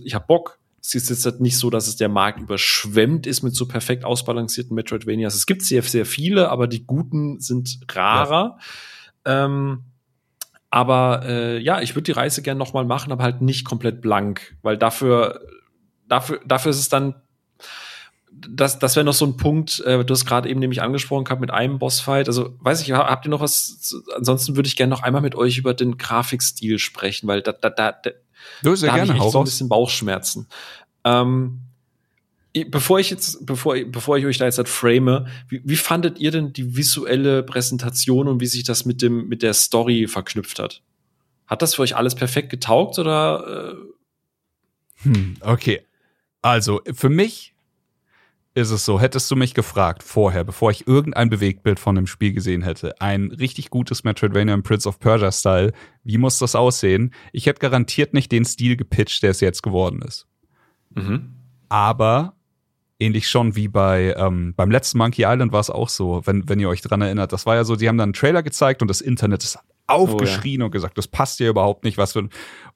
ich habe Bock, es ist jetzt halt nicht so, dass es der Markt überschwemmt ist mit so perfekt ausbalancierten Metroidvanias. Es gibt sehr, sehr viele, aber die guten sind rarer. Ja. Ähm, aber äh, ja, ich würde die Reise gerne noch mal machen, aber halt nicht komplett blank, weil dafür, dafür, dafür ist es dann das, das wäre noch so ein Punkt, äh, du hast gerade eben nämlich angesprochen gehabt mit einem Bossfight. Also, weiß ich, habt ihr noch was? Ansonsten würde ich gerne noch einmal mit euch über den Grafikstil sprechen, weil da, da, da, Du sehr da gerne, ich so ein bisschen Bauchschmerzen. Ähm, bevor ich jetzt, bevor, bevor ich euch da jetzt halt frame, wie, wie fandet ihr denn die visuelle Präsentation und wie sich das mit dem, mit der Story verknüpft hat? Hat das für euch alles perfekt getaugt oder? Äh? Hm, okay. Also, für mich ist es so, hättest du mich gefragt vorher, bevor ich irgendein Bewegtbild von dem Spiel gesehen hätte, ein richtig gutes Metroidvania im Prince of Persia Style, wie muss das aussehen? Ich hätte garantiert nicht den Stil gepitcht, der es jetzt geworden ist. Mhm. Aber ähnlich schon wie bei ähm, beim letzten Monkey Island war es auch so, wenn, wenn ihr euch dran erinnert. Das war ja so, die haben dann einen Trailer gezeigt und das Internet ist aufgeschrien oh, ja. und gesagt, das passt ja überhaupt nicht, was für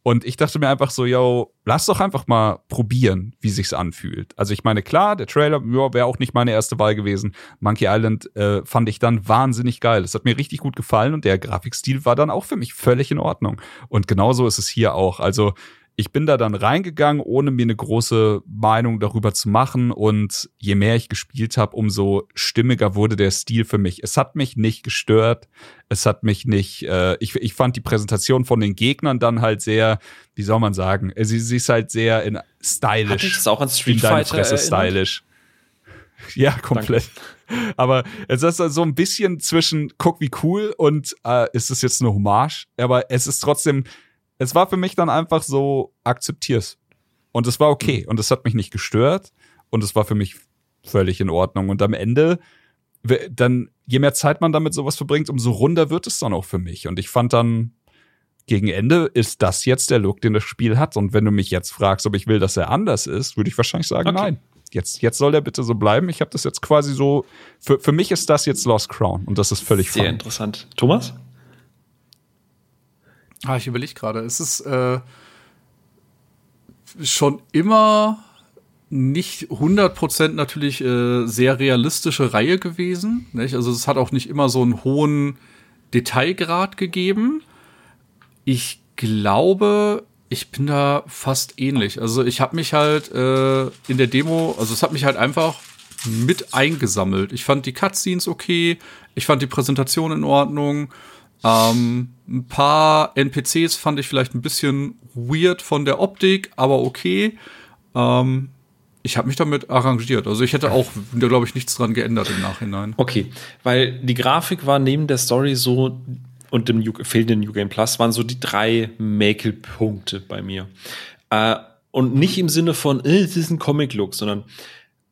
Und ich dachte mir einfach so, yo, lass doch einfach mal probieren, wie sich's anfühlt. Also ich meine, klar, der Trailer ja, wäre auch nicht meine erste Wahl gewesen. Monkey Island äh, fand ich dann wahnsinnig geil. Es hat mir richtig gut gefallen und der Grafikstil war dann auch für mich völlig in Ordnung. Und genauso ist es hier auch. Also ich bin da dann reingegangen, ohne mir eine große Meinung darüber zu machen. Und je mehr ich gespielt habe, umso stimmiger wurde der Stil für mich. Es hat mich nicht gestört. Es hat mich nicht. Äh, ich, ich fand die Präsentation von den Gegnern dann halt sehr, wie soll man sagen, sie, sie ist halt sehr in stylisch. Hatte ich das auch an Street Fighter Fresse stylisch. Ja, komplett. Danke. Aber es ist so ein bisschen zwischen, guck wie cool und äh, ist es jetzt eine Hommage? Aber es ist trotzdem es war für mich dann einfach so, akzeptier's. Und es war okay. Mhm. Und es hat mich nicht gestört. Und es war für mich völlig in Ordnung. Und am Ende, dann, je mehr Zeit man damit sowas verbringt, umso runder wird es dann auch für mich. Und ich fand dann, gegen Ende ist das jetzt der Look, den das Spiel hat. Und wenn du mich jetzt fragst, ob ich will, dass er anders ist, würde ich wahrscheinlich sagen, okay. nein. Jetzt, jetzt soll er bitte so bleiben. Ich habe das jetzt quasi so. Für, für mich ist das jetzt Lost Crown und das ist völlig Sehr fein. interessant. Thomas? Ah, ich überlege gerade. Es ist äh, schon immer nicht 100% natürlich äh, sehr realistische Reihe gewesen. Nicht? Also es hat auch nicht immer so einen hohen Detailgrad gegeben. Ich glaube, ich bin da fast ähnlich. Also ich habe mich halt äh, in der Demo, also es hat mich halt einfach mit eingesammelt. Ich fand die Cutscenes okay, ich fand die Präsentation in Ordnung. Ähm, ein paar NPCs fand ich vielleicht ein bisschen weird von der Optik, aber okay. Ähm, ich habe mich damit arrangiert. Also ich hätte auch, glaube ich, nichts dran geändert im Nachhinein. Okay, weil die Grafik war neben der Story so und dem New, fehlenden New Game Plus waren so die drei Mäkelpunkte bei mir. Äh, und nicht im Sinne von, äh, es ist ein Comic-Look, sondern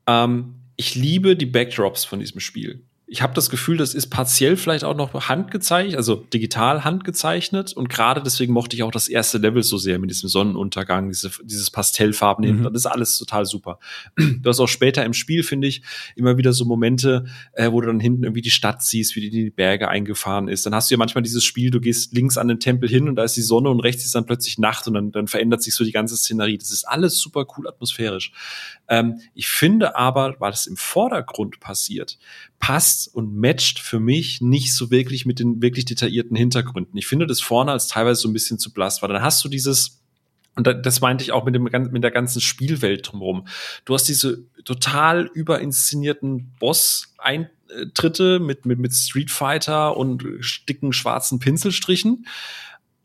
ähm, ich liebe die Backdrops von diesem Spiel ich habe das Gefühl, das ist partiell vielleicht auch noch handgezeichnet, also digital handgezeichnet. Und gerade deswegen mochte ich auch das erste Level so sehr mit diesem Sonnenuntergang, diese, dieses Pastellfarben. Mhm. Das ist alles total super. Du hast auch später im Spiel, finde ich, immer wieder so Momente, äh, wo du dann hinten irgendwie die Stadt siehst, wie die in die Berge eingefahren ist. Dann hast du ja manchmal dieses Spiel, du gehst links an den Tempel hin und da ist die Sonne und rechts ist dann plötzlich Nacht und dann, dann verändert sich so die ganze Szenerie. Das ist alles super cool atmosphärisch. Ähm, ich finde aber, weil es im Vordergrund passiert, passt und matcht für mich nicht so wirklich mit den wirklich detaillierten Hintergründen. Ich finde das vorne als teilweise so ein bisschen zu blass, weil dann hast du dieses, und das meinte ich auch mit, dem, mit der ganzen Spielwelt drumherum. Du hast diese total überinszenierten Boss-Eintritte mit, mit, mit Street Fighter und dicken schwarzen Pinselstrichen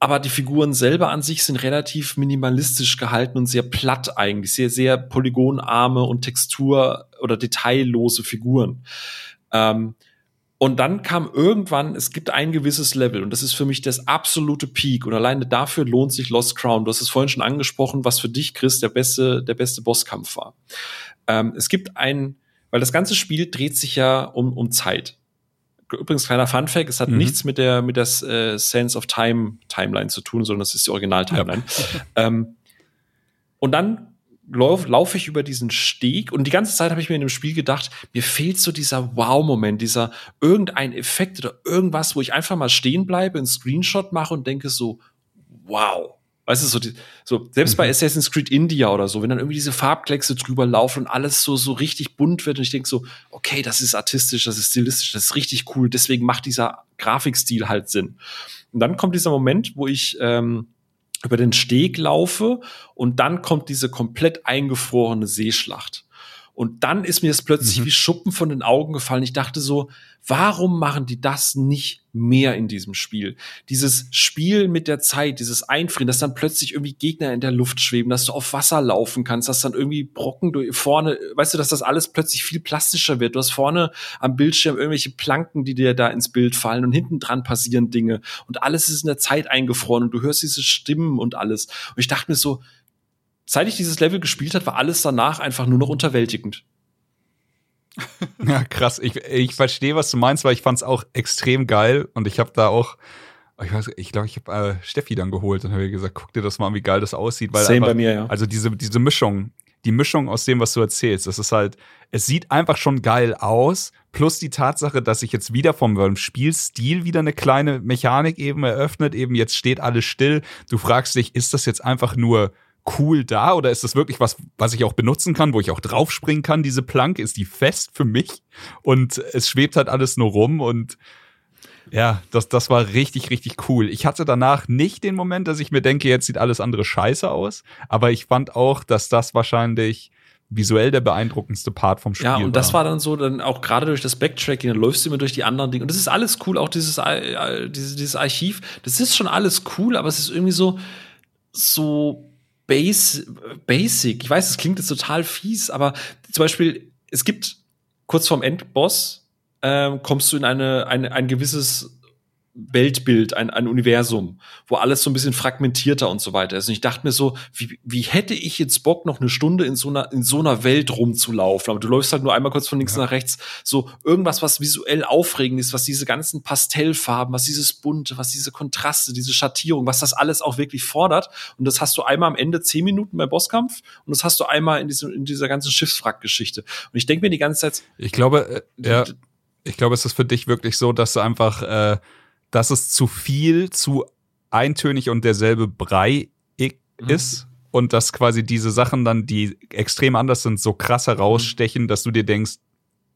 aber die Figuren selber an sich sind relativ minimalistisch gehalten und sehr platt eigentlich, sehr, sehr polygonarme und textur- oder detaillose Figuren. Ähm, und dann kam irgendwann, es gibt ein gewisses Level und das ist für mich das absolute Peak und alleine dafür lohnt sich Lost Crown. Du hast es vorhin schon angesprochen, was für dich, Chris, der beste, der beste Bosskampf war. Ähm, es gibt ein, weil das ganze Spiel dreht sich ja um, um Zeit. Übrigens kleiner Fun Fact, es hat mhm. nichts mit der mit der äh, Sense of Time Timeline zu tun, sondern das ist die Original Timeline. Ja. ähm, und dann laufe lauf ich über diesen Steg und die ganze Zeit habe ich mir in dem Spiel gedacht, mir fehlt so dieser Wow-Moment, dieser irgendein Effekt oder irgendwas, wo ich einfach mal stehen bleibe, einen Screenshot mache und denke so, wow, Weißt du, so, die, so selbst mhm. bei Assassin's Creed India oder so, wenn dann irgendwie diese Farbkleckse drüber laufen und alles so, so richtig bunt wird und ich denke so, okay, das ist artistisch, das ist stilistisch, das ist richtig cool, deswegen macht dieser Grafikstil halt Sinn. Und dann kommt dieser Moment, wo ich ähm, über den Steg laufe und dann kommt diese komplett eingefrorene Seeschlacht. Und dann ist mir es plötzlich mhm. wie Schuppen von den Augen gefallen. Ich dachte so, warum machen die das nicht mehr in diesem Spiel? Dieses Spiel mit der Zeit, dieses Einfrieren, dass dann plötzlich irgendwie Gegner in der Luft schweben, dass du auf Wasser laufen kannst, dass dann irgendwie Brocken vorne, weißt du, dass das alles plötzlich viel plastischer wird. Du hast vorne am Bildschirm irgendwelche Planken, die dir da ins Bild fallen und hinten dran passieren Dinge und alles ist in der Zeit eingefroren und du hörst diese Stimmen und alles. Und ich dachte mir so, seit ich dieses Level gespielt habe, war alles danach einfach nur noch unterwältigend. Ja, krass. Ich, ich verstehe, was du meinst, weil ich fand es auch extrem geil und ich habe da auch, ich weiß, ich glaube, ich habe äh, Steffi dann geholt und habe gesagt, guck dir das mal an, wie geil das aussieht. Weil Same einfach, bei mir, ja. Also diese, diese Mischung, die Mischung aus dem, was du erzählst, das ist halt, es sieht einfach schon geil aus, plus die Tatsache, dass sich jetzt wieder vom Spielstil wieder eine kleine Mechanik eben eröffnet, eben jetzt steht alles still. Du fragst dich, ist das jetzt einfach nur cool da oder ist das wirklich was, was ich auch benutzen kann, wo ich auch draufspringen kann, diese Planke? Ist die fest für mich? Und es schwebt halt alles nur rum und ja, das, das war richtig, richtig cool. Ich hatte danach nicht den Moment, dass ich mir denke, jetzt sieht alles andere scheiße aus, aber ich fand auch, dass das wahrscheinlich visuell der beeindruckendste Part vom Spiel. Ja, und das war dann so, dann auch gerade durch das Backtracking, dann läufst du immer durch die anderen Dinge. Und das ist alles cool, auch dieses, äh, dieses, dieses Archiv, das ist schon alles cool, aber es ist irgendwie so, so base, basic. Ich weiß, es klingt jetzt total fies, aber zum Beispiel, es gibt kurz vorm Endboss, ähm, kommst du in eine, eine, ein gewisses Weltbild, ein, ein Universum, wo alles so ein bisschen fragmentierter und so weiter ist. Und ich dachte mir so, wie, wie hätte ich jetzt Bock, noch eine Stunde in so einer, in so einer Welt rumzulaufen? Aber du läufst halt nur einmal kurz von links ja. nach rechts. So irgendwas, was visuell aufregend ist, was diese ganzen Pastellfarben, was dieses Bunte, was diese Kontraste, diese Schattierung, was das alles auch wirklich fordert. Und das hast du einmal am Ende zehn Minuten beim Bosskampf und das hast du einmal in, diesem, in dieser ganzen Schiffswrackgeschichte. Und ich denke mir die ganze Zeit. Ich glaube, äh, ja, ich glaube, es ist für dich wirklich so, dass du einfach, äh, dass es zu viel, zu eintönig und derselbe Brei mhm. ist. und dass quasi diese Sachen dann, die extrem anders sind, so krass herausstechen, dass du dir denkst,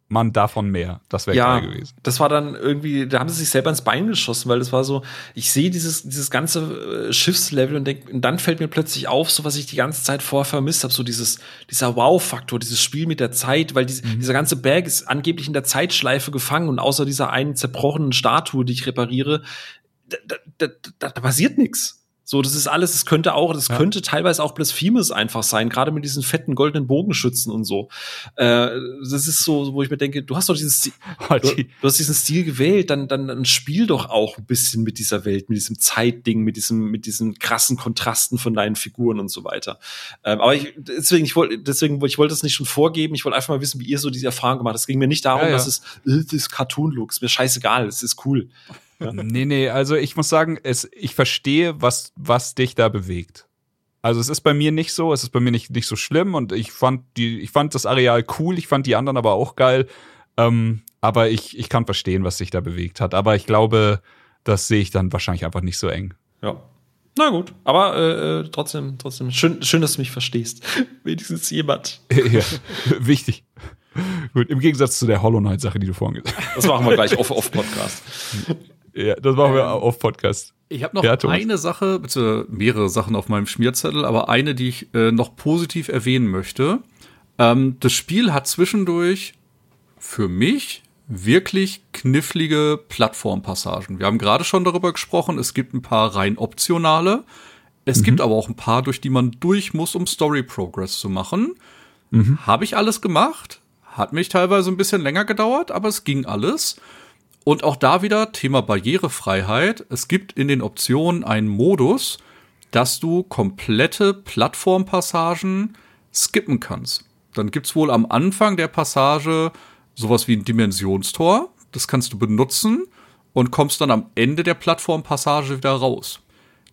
man davon mehr. Das wäre ja, geil gewesen. Das war dann irgendwie, da haben sie sich selber ins Bein geschossen, weil das war so, ich sehe dieses, dieses ganze äh, Schiffslevel und, denk, und dann fällt mir plötzlich auf, so was ich die ganze Zeit vorher vermisst habe, so dieses, dieser Wow-Faktor, dieses Spiel mit der Zeit, weil dies, mhm. dieser ganze Berg ist angeblich in der Zeitschleife gefangen und außer dieser einen zerbrochenen Statue, die ich repariere, da, da, da, da passiert nichts. So, das ist alles, es könnte auch, das ja. könnte teilweise auch Blasphemus einfach sein, gerade mit diesen fetten goldenen Bogenschützen und so. Äh, das ist so, wo ich mir denke, du hast doch diesen Stil, du, du, hast diesen Stil gewählt, dann, dann, dann spiel doch auch ein bisschen mit dieser Welt, mit diesem Zeitding, mit diesem, mit diesen krassen Kontrasten von deinen Figuren und so weiter. Ähm, aber ich, deswegen, ich wollte, deswegen, ich wollte das nicht schon vorgeben, ich wollte einfach mal wissen, wie ihr so diese Erfahrung gemacht habt. Es ging mir nicht darum, ja, ja. dass es, äh, das ist Cartoon-Look, ist mir scheißegal, es ist cool. Nee, nee, also ich muss sagen, es, ich verstehe, was, was dich da bewegt. Also es ist bei mir nicht so, es ist bei mir nicht, nicht so schlimm und ich fand die, ich fand das Areal cool, ich fand die anderen aber auch geil. Ähm, aber ich, ich kann verstehen, was sich da bewegt hat. Aber ich glaube, das sehe ich dann wahrscheinlich einfach nicht so eng. Ja. Na gut, aber äh, äh trotzdem, trotzdem schön, schön, dass du mich verstehst. Wenigstens jemand. ja, wichtig. Gut, im Gegensatz zu der Hollow Knight Sache, die du vorhin gesagt hast. Das machen wir gleich auf, auf Podcast. Ja, das machen wir ähm, auf Podcast. Ich habe noch ja, eine Sache, bitte mehrere Sachen auf meinem Schmierzettel, aber eine, die ich äh, noch positiv erwähnen möchte. Ähm, das Spiel hat zwischendurch für mich wirklich knifflige Plattformpassagen. Wir haben gerade schon darüber gesprochen, es gibt ein paar rein optionale. Es mhm. gibt aber auch ein paar, durch die man durch muss, um Story Progress zu machen. Mhm. Habe ich alles gemacht. Hat mich teilweise ein bisschen länger gedauert, aber es ging alles. Und auch da wieder Thema Barrierefreiheit. Es gibt in den Optionen einen Modus, dass du komplette Plattformpassagen skippen kannst. Dann gibt's wohl am Anfang der Passage sowas wie ein Dimensionstor. Das kannst du benutzen und kommst dann am Ende der Plattformpassage wieder raus.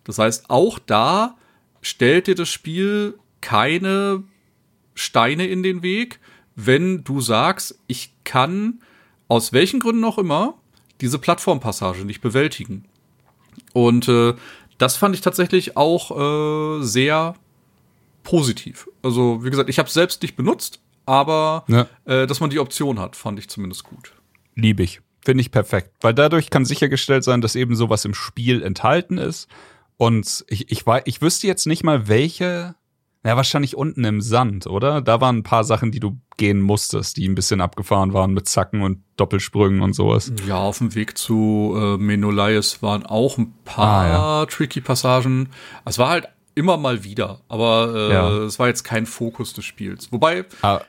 Das heißt, auch da stellt dir das Spiel keine Steine in den Weg, wenn du sagst, ich kann aus welchen Gründen auch immer diese Plattformpassage nicht bewältigen. Und äh, das fand ich tatsächlich auch äh, sehr positiv. Also, wie gesagt, ich habe es selbst nicht benutzt, aber ja. äh, dass man die Option hat, fand ich zumindest gut. Liebe ich. Finde ich perfekt. Weil dadurch kann sichergestellt sein, dass eben sowas im Spiel enthalten ist. Und ich, ich, ich wüsste jetzt nicht mal, welche ja, wahrscheinlich unten im Sand, oder? Da waren ein paar Sachen, die du gehen musstest, die ein bisschen abgefahren waren mit Zacken und Doppelsprüngen und sowas. Ja, auf dem Weg zu äh, Menolais waren auch ein paar ah, ja. tricky Passagen. Es war halt immer mal wieder, aber äh, ja. es war jetzt kein Fokus des Spiels. Wobei, ah.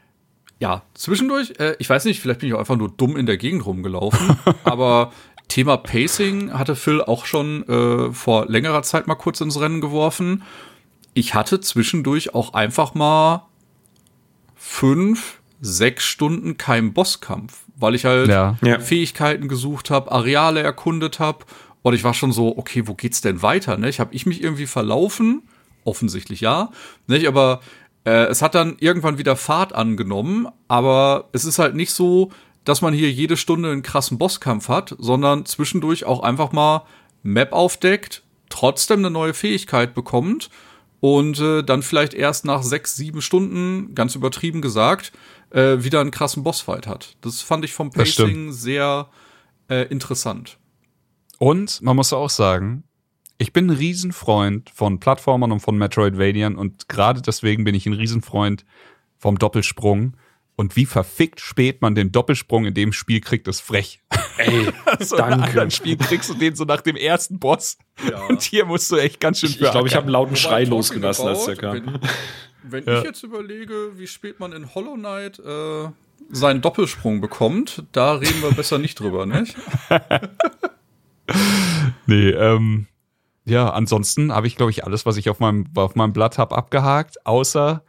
ja, zwischendurch, äh, ich weiß nicht, vielleicht bin ich auch einfach nur dumm in der Gegend rumgelaufen, aber Thema Pacing hatte Phil auch schon äh, vor längerer Zeit mal kurz ins Rennen geworfen ich hatte zwischendurch auch einfach mal fünf, sechs Stunden keinen Bosskampf, weil ich halt ja. Fähigkeiten gesucht habe, Areale erkundet habe und ich war schon so, okay, wo geht's denn weiter? Ne? Ich habe ich mich irgendwie verlaufen, offensichtlich ja, nicht, aber äh, es hat dann irgendwann wieder Fahrt angenommen, aber es ist halt nicht so, dass man hier jede Stunde einen krassen Bosskampf hat, sondern zwischendurch auch einfach mal Map aufdeckt, trotzdem eine neue Fähigkeit bekommt und äh, dann vielleicht erst nach sechs, sieben Stunden, ganz übertrieben gesagt, äh, wieder einen krassen Bossfight hat. Das fand ich vom Pacing sehr äh, interessant. Und man muss auch sagen, ich bin ein Riesenfreund von Plattformern und von Metroidvaniern und gerade deswegen bin ich ein Riesenfreund vom Doppelsprung. Und wie verfickt spät man den Doppelsprung in dem Spiel kriegt, ist frech. Ey, so danke. In anderen Spielen kriegst du den so nach dem ersten Boss. Ja. Und hier musst du echt ganz schön Ich glaube, ich, glaub, ich habe einen lauten Schrei losgelassen, als der kam. Wenn, wenn ja. ich jetzt überlege, wie spät man in Hollow Knight äh, seinen Doppelsprung bekommt, da reden wir besser nicht drüber, nicht? nee, ähm, ja, ansonsten habe ich, glaube ich, alles, was ich auf meinem, auf meinem Blatt habe, abgehakt, außer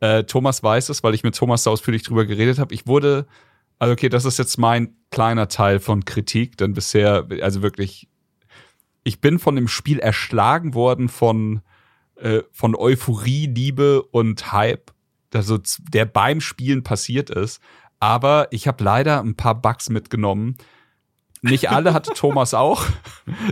äh, Thomas weiß es, weil ich mit Thomas da ausführlich drüber geredet habe. Ich wurde, also okay, das ist jetzt mein kleiner Teil von Kritik, denn bisher, also wirklich, ich bin von dem Spiel erschlagen worden von, äh, von Euphorie, Liebe und Hype, also der beim Spielen passiert ist. Aber ich habe leider ein paar Bugs mitgenommen. Nicht alle hatte Thomas auch.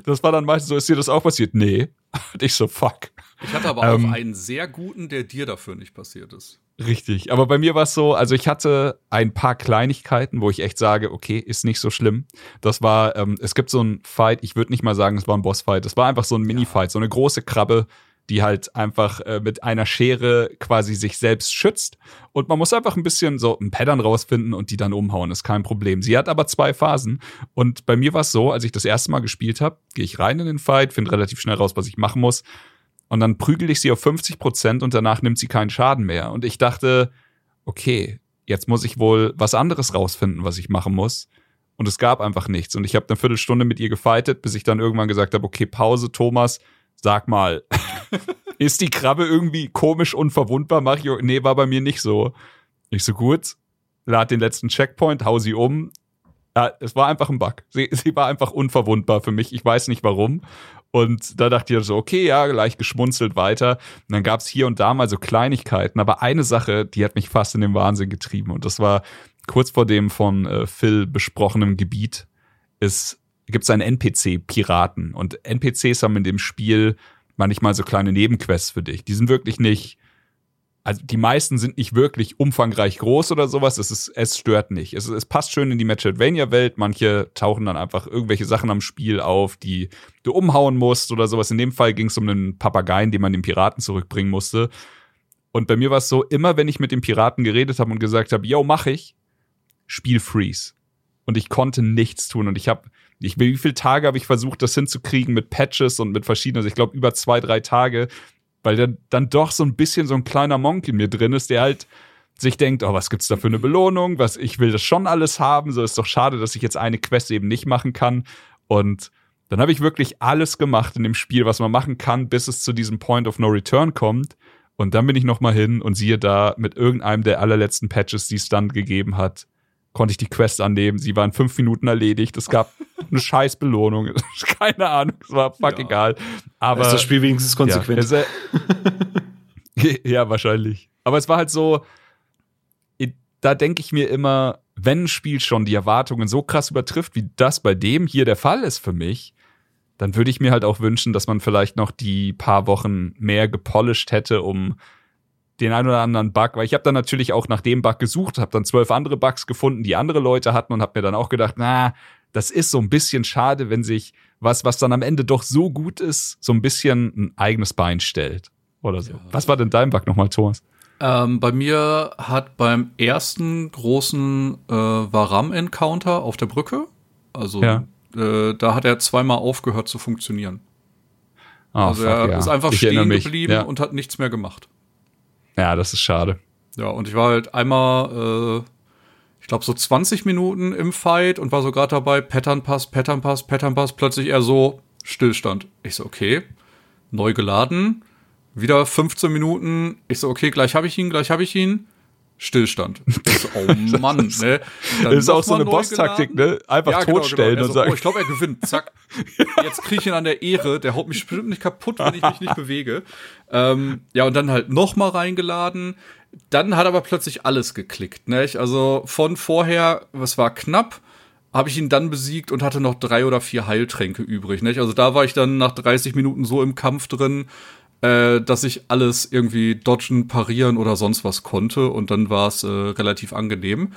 Das war dann meistens so, ist dir das auch passiert? Nee. Und ich so, fuck. Ich hatte aber ähm, auch einen sehr guten, der dir dafür nicht passiert ist. Richtig. Aber bei mir war es so, also ich hatte ein paar Kleinigkeiten, wo ich echt sage, okay, ist nicht so schlimm. Das war, ähm, es gibt so ein Fight, ich würde nicht mal sagen, es war ein Bossfight, es war einfach so ein Mini-Fight, so eine große Krabbe, die halt einfach äh, mit einer Schere quasi sich selbst schützt. Und man muss einfach ein bisschen so ein Pattern rausfinden und die dann umhauen, ist kein Problem. Sie hat aber zwei Phasen. Und bei mir war es so, als ich das erste Mal gespielt habe, gehe ich rein in den Fight, finde relativ schnell raus, was ich machen muss. Und dann prügel ich sie auf 50 Prozent und danach nimmt sie keinen Schaden mehr. Und ich dachte, okay, jetzt muss ich wohl was anderes rausfinden, was ich machen muss. Und es gab einfach nichts. Und ich habe eine Viertelstunde mit ihr gefightet, bis ich dann irgendwann gesagt habe, okay, Pause, Thomas, Sag mal, ist die Krabbe irgendwie komisch unverwundbar? Mach ich, nee, war bei mir nicht so. Nicht so gut. Lad den letzten Checkpoint, hau sie um. Ja, es war einfach ein Bug. Sie, sie war einfach unverwundbar für mich. Ich weiß nicht warum. Und da dachte ich so, okay, ja, gleich geschmunzelt weiter. Und dann gab es hier und da mal so Kleinigkeiten. Aber eine Sache, die hat mich fast in den Wahnsinn getrieben. Und das war kurz vor dem von äh, Phil besprochenen Gebiet, ist gibt es einen NPC-Piraten. Und NPCs haben in dem Spiel manchmal so kleine Nebenquests für dich. Die sind wirklich nicht, also die meisten sind nicht wirklich umfangreich groß oder sowas. Es, ist, es stört nicht. Es, es passt schön in die Metroidvania-Welt. Manche tauchen dann einfach irgendwelche Sachen am Spiel auf, die du umhauen musst oder sowas. In dem Fall ging es um einen Papageien, den man den Piraten zurückbringen musste. Und bei mir war es so, immer wenn ich mit dem Piraten geredet habe und gesagt habe, yo, mach ich, Spiel freeze. Und ich konnte nichts tun. Und ich habe ich, wie viele Tage habe ich versucht, das hinzukriegen mit Patches und mit verschiedenen, also ich glaube über zwei, drei Tage, weil dann, dann doch so ein bisschen so ein kleiner Monk in mir drin ist, der halt sich denkt, oh, was gibt's da für eine Belohnung? Was, ich will das schon alles haben, so ist doch schade, dass ich jetzt eine Quest eben nicht machen kann. Und dann habe ich wirklich alles gemacht in dem Spiel, was man machen kann, bis es zu diesem Point of No Return kommt. Und dann bin ich noch mal hin und siehe da mit irgendeinem der allerletzten Patches, die es dann gegeben hat, konnte ich die Quest annehmen. Sie war in fünf Minuten erledigt. Es gab eine scheiß Belohnung. Keine Ahnung, es war fuck ja. egal. Aber ist das Spiel wenigstens konsequent. Ja, ja, wahrscheinlich. Aber es war halt so, da denke ich mir immer, wenn ein Spiel schon die Erwartungen so krass übertrifft, wie das bei dem hier der Fall ist für mich, dann würde ich mir halt auch wünschen, dass man vielleicht noch die paar Wochen mehr gepolished hätte, um den einen oder anderen Bug, weil ich habe dann natürlich auch nach dem Bug gesucht, habe dann zwölf andere Bugs gefunden, die andere Leute hatten und habe mir dann auch gedacht, na, das ist so ein bisschen schade, wenn sich was, was dann am Ende doch so gut ist, so ein bisschen ein eigenes Bein stellt oder so. Ja. Was war denn dein Bug nochmal, Thomas? Ähm, bei mir hat beim ersten großen äh, Varam-Encounter auf der Brücke, also ja. äh, da hat er zweimal aufgehört zu funktionieren. Oh, also fuck, er ja. ist einfach ich stehen geblieben ja. und hat nichts mehr gemacht. Ja, das ist schade. Ja, und ich war halt einmal, äh, ich glaube, so 20 Minuten im Fight und war so gerade dabei, Pattern Pass, Pattern Pass, Pattern Pass, plötzlich eher so Stillstand. Ich so, okay, neu geladen, wieder 15 Minuten. Ich so, okay, gleich habe ich ihn, gleich habe ich ihn. Stillstand. So, oh Mann, ne? Dann das ist auch so eine Boss-Taktik, ne? Einfach ja, totstellen genau, genau. und sagen. Oh, ich glaube, er gewinnt. Zack. Jetzt kriege ich ihn an der Ehre. Der haut mich bestimmt nicht kaputt, wenn ich mich nicht bewege. Ähm, ja, und dann halt noch mal reingeladen. Dann hat aber plötzlich alles geklickt, ne? Also von vorher, was war knapp, habe ich ihn dann besiegt und hatte noch drei oder vier Heiltränke übrig, ne? Also da war ich dann nach 30 Minuten so im Kampf drin, äh, dass ich alles irgendwie dodgen, parieren oder sonst was konnte und dann war es äh, relativ angenehm.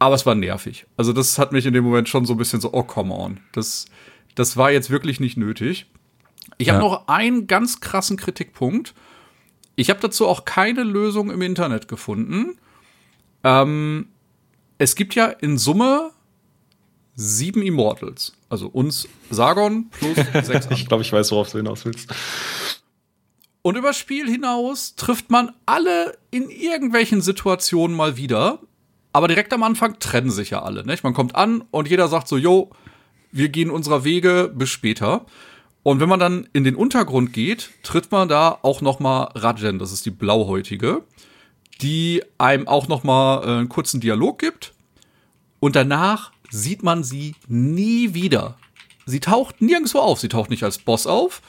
Aber es war nervig. Also das hat mich in dem Moment schon so ein bisschen so, oh, come on. Das, das war jetzt wirklich nicht nötig. Ich habe ja. noch einen ganz krassen Kritikpunkt. Ich habe dazu auch keine Lösung im Internet gefunden. Ähm, es gibt ja in Summe sieben Immortals. Also uns Sargon plus sechs. ich glaube, ich weiß, worauf du hinaus willst. Und über Spiel hinaus trifft man alle in irgendwelchen Situationen mal wieder. Aber direkt am Anfang trennen sich ja alle. Nicht? Man kommt an und jeder sagt so, yo, wir gehen unserer Wege, bis später. Und wenn man dann in den Untergrund geht, tritt man da auch noch mal Rajen, das ist die Blauhäutige, die einem auch noch mal äh, einen kurzen Dialog gibt. Und danach sieht man sie nie wieder. Sie taucht nirgendwo auf. Sie taucht nicht als Boss auf,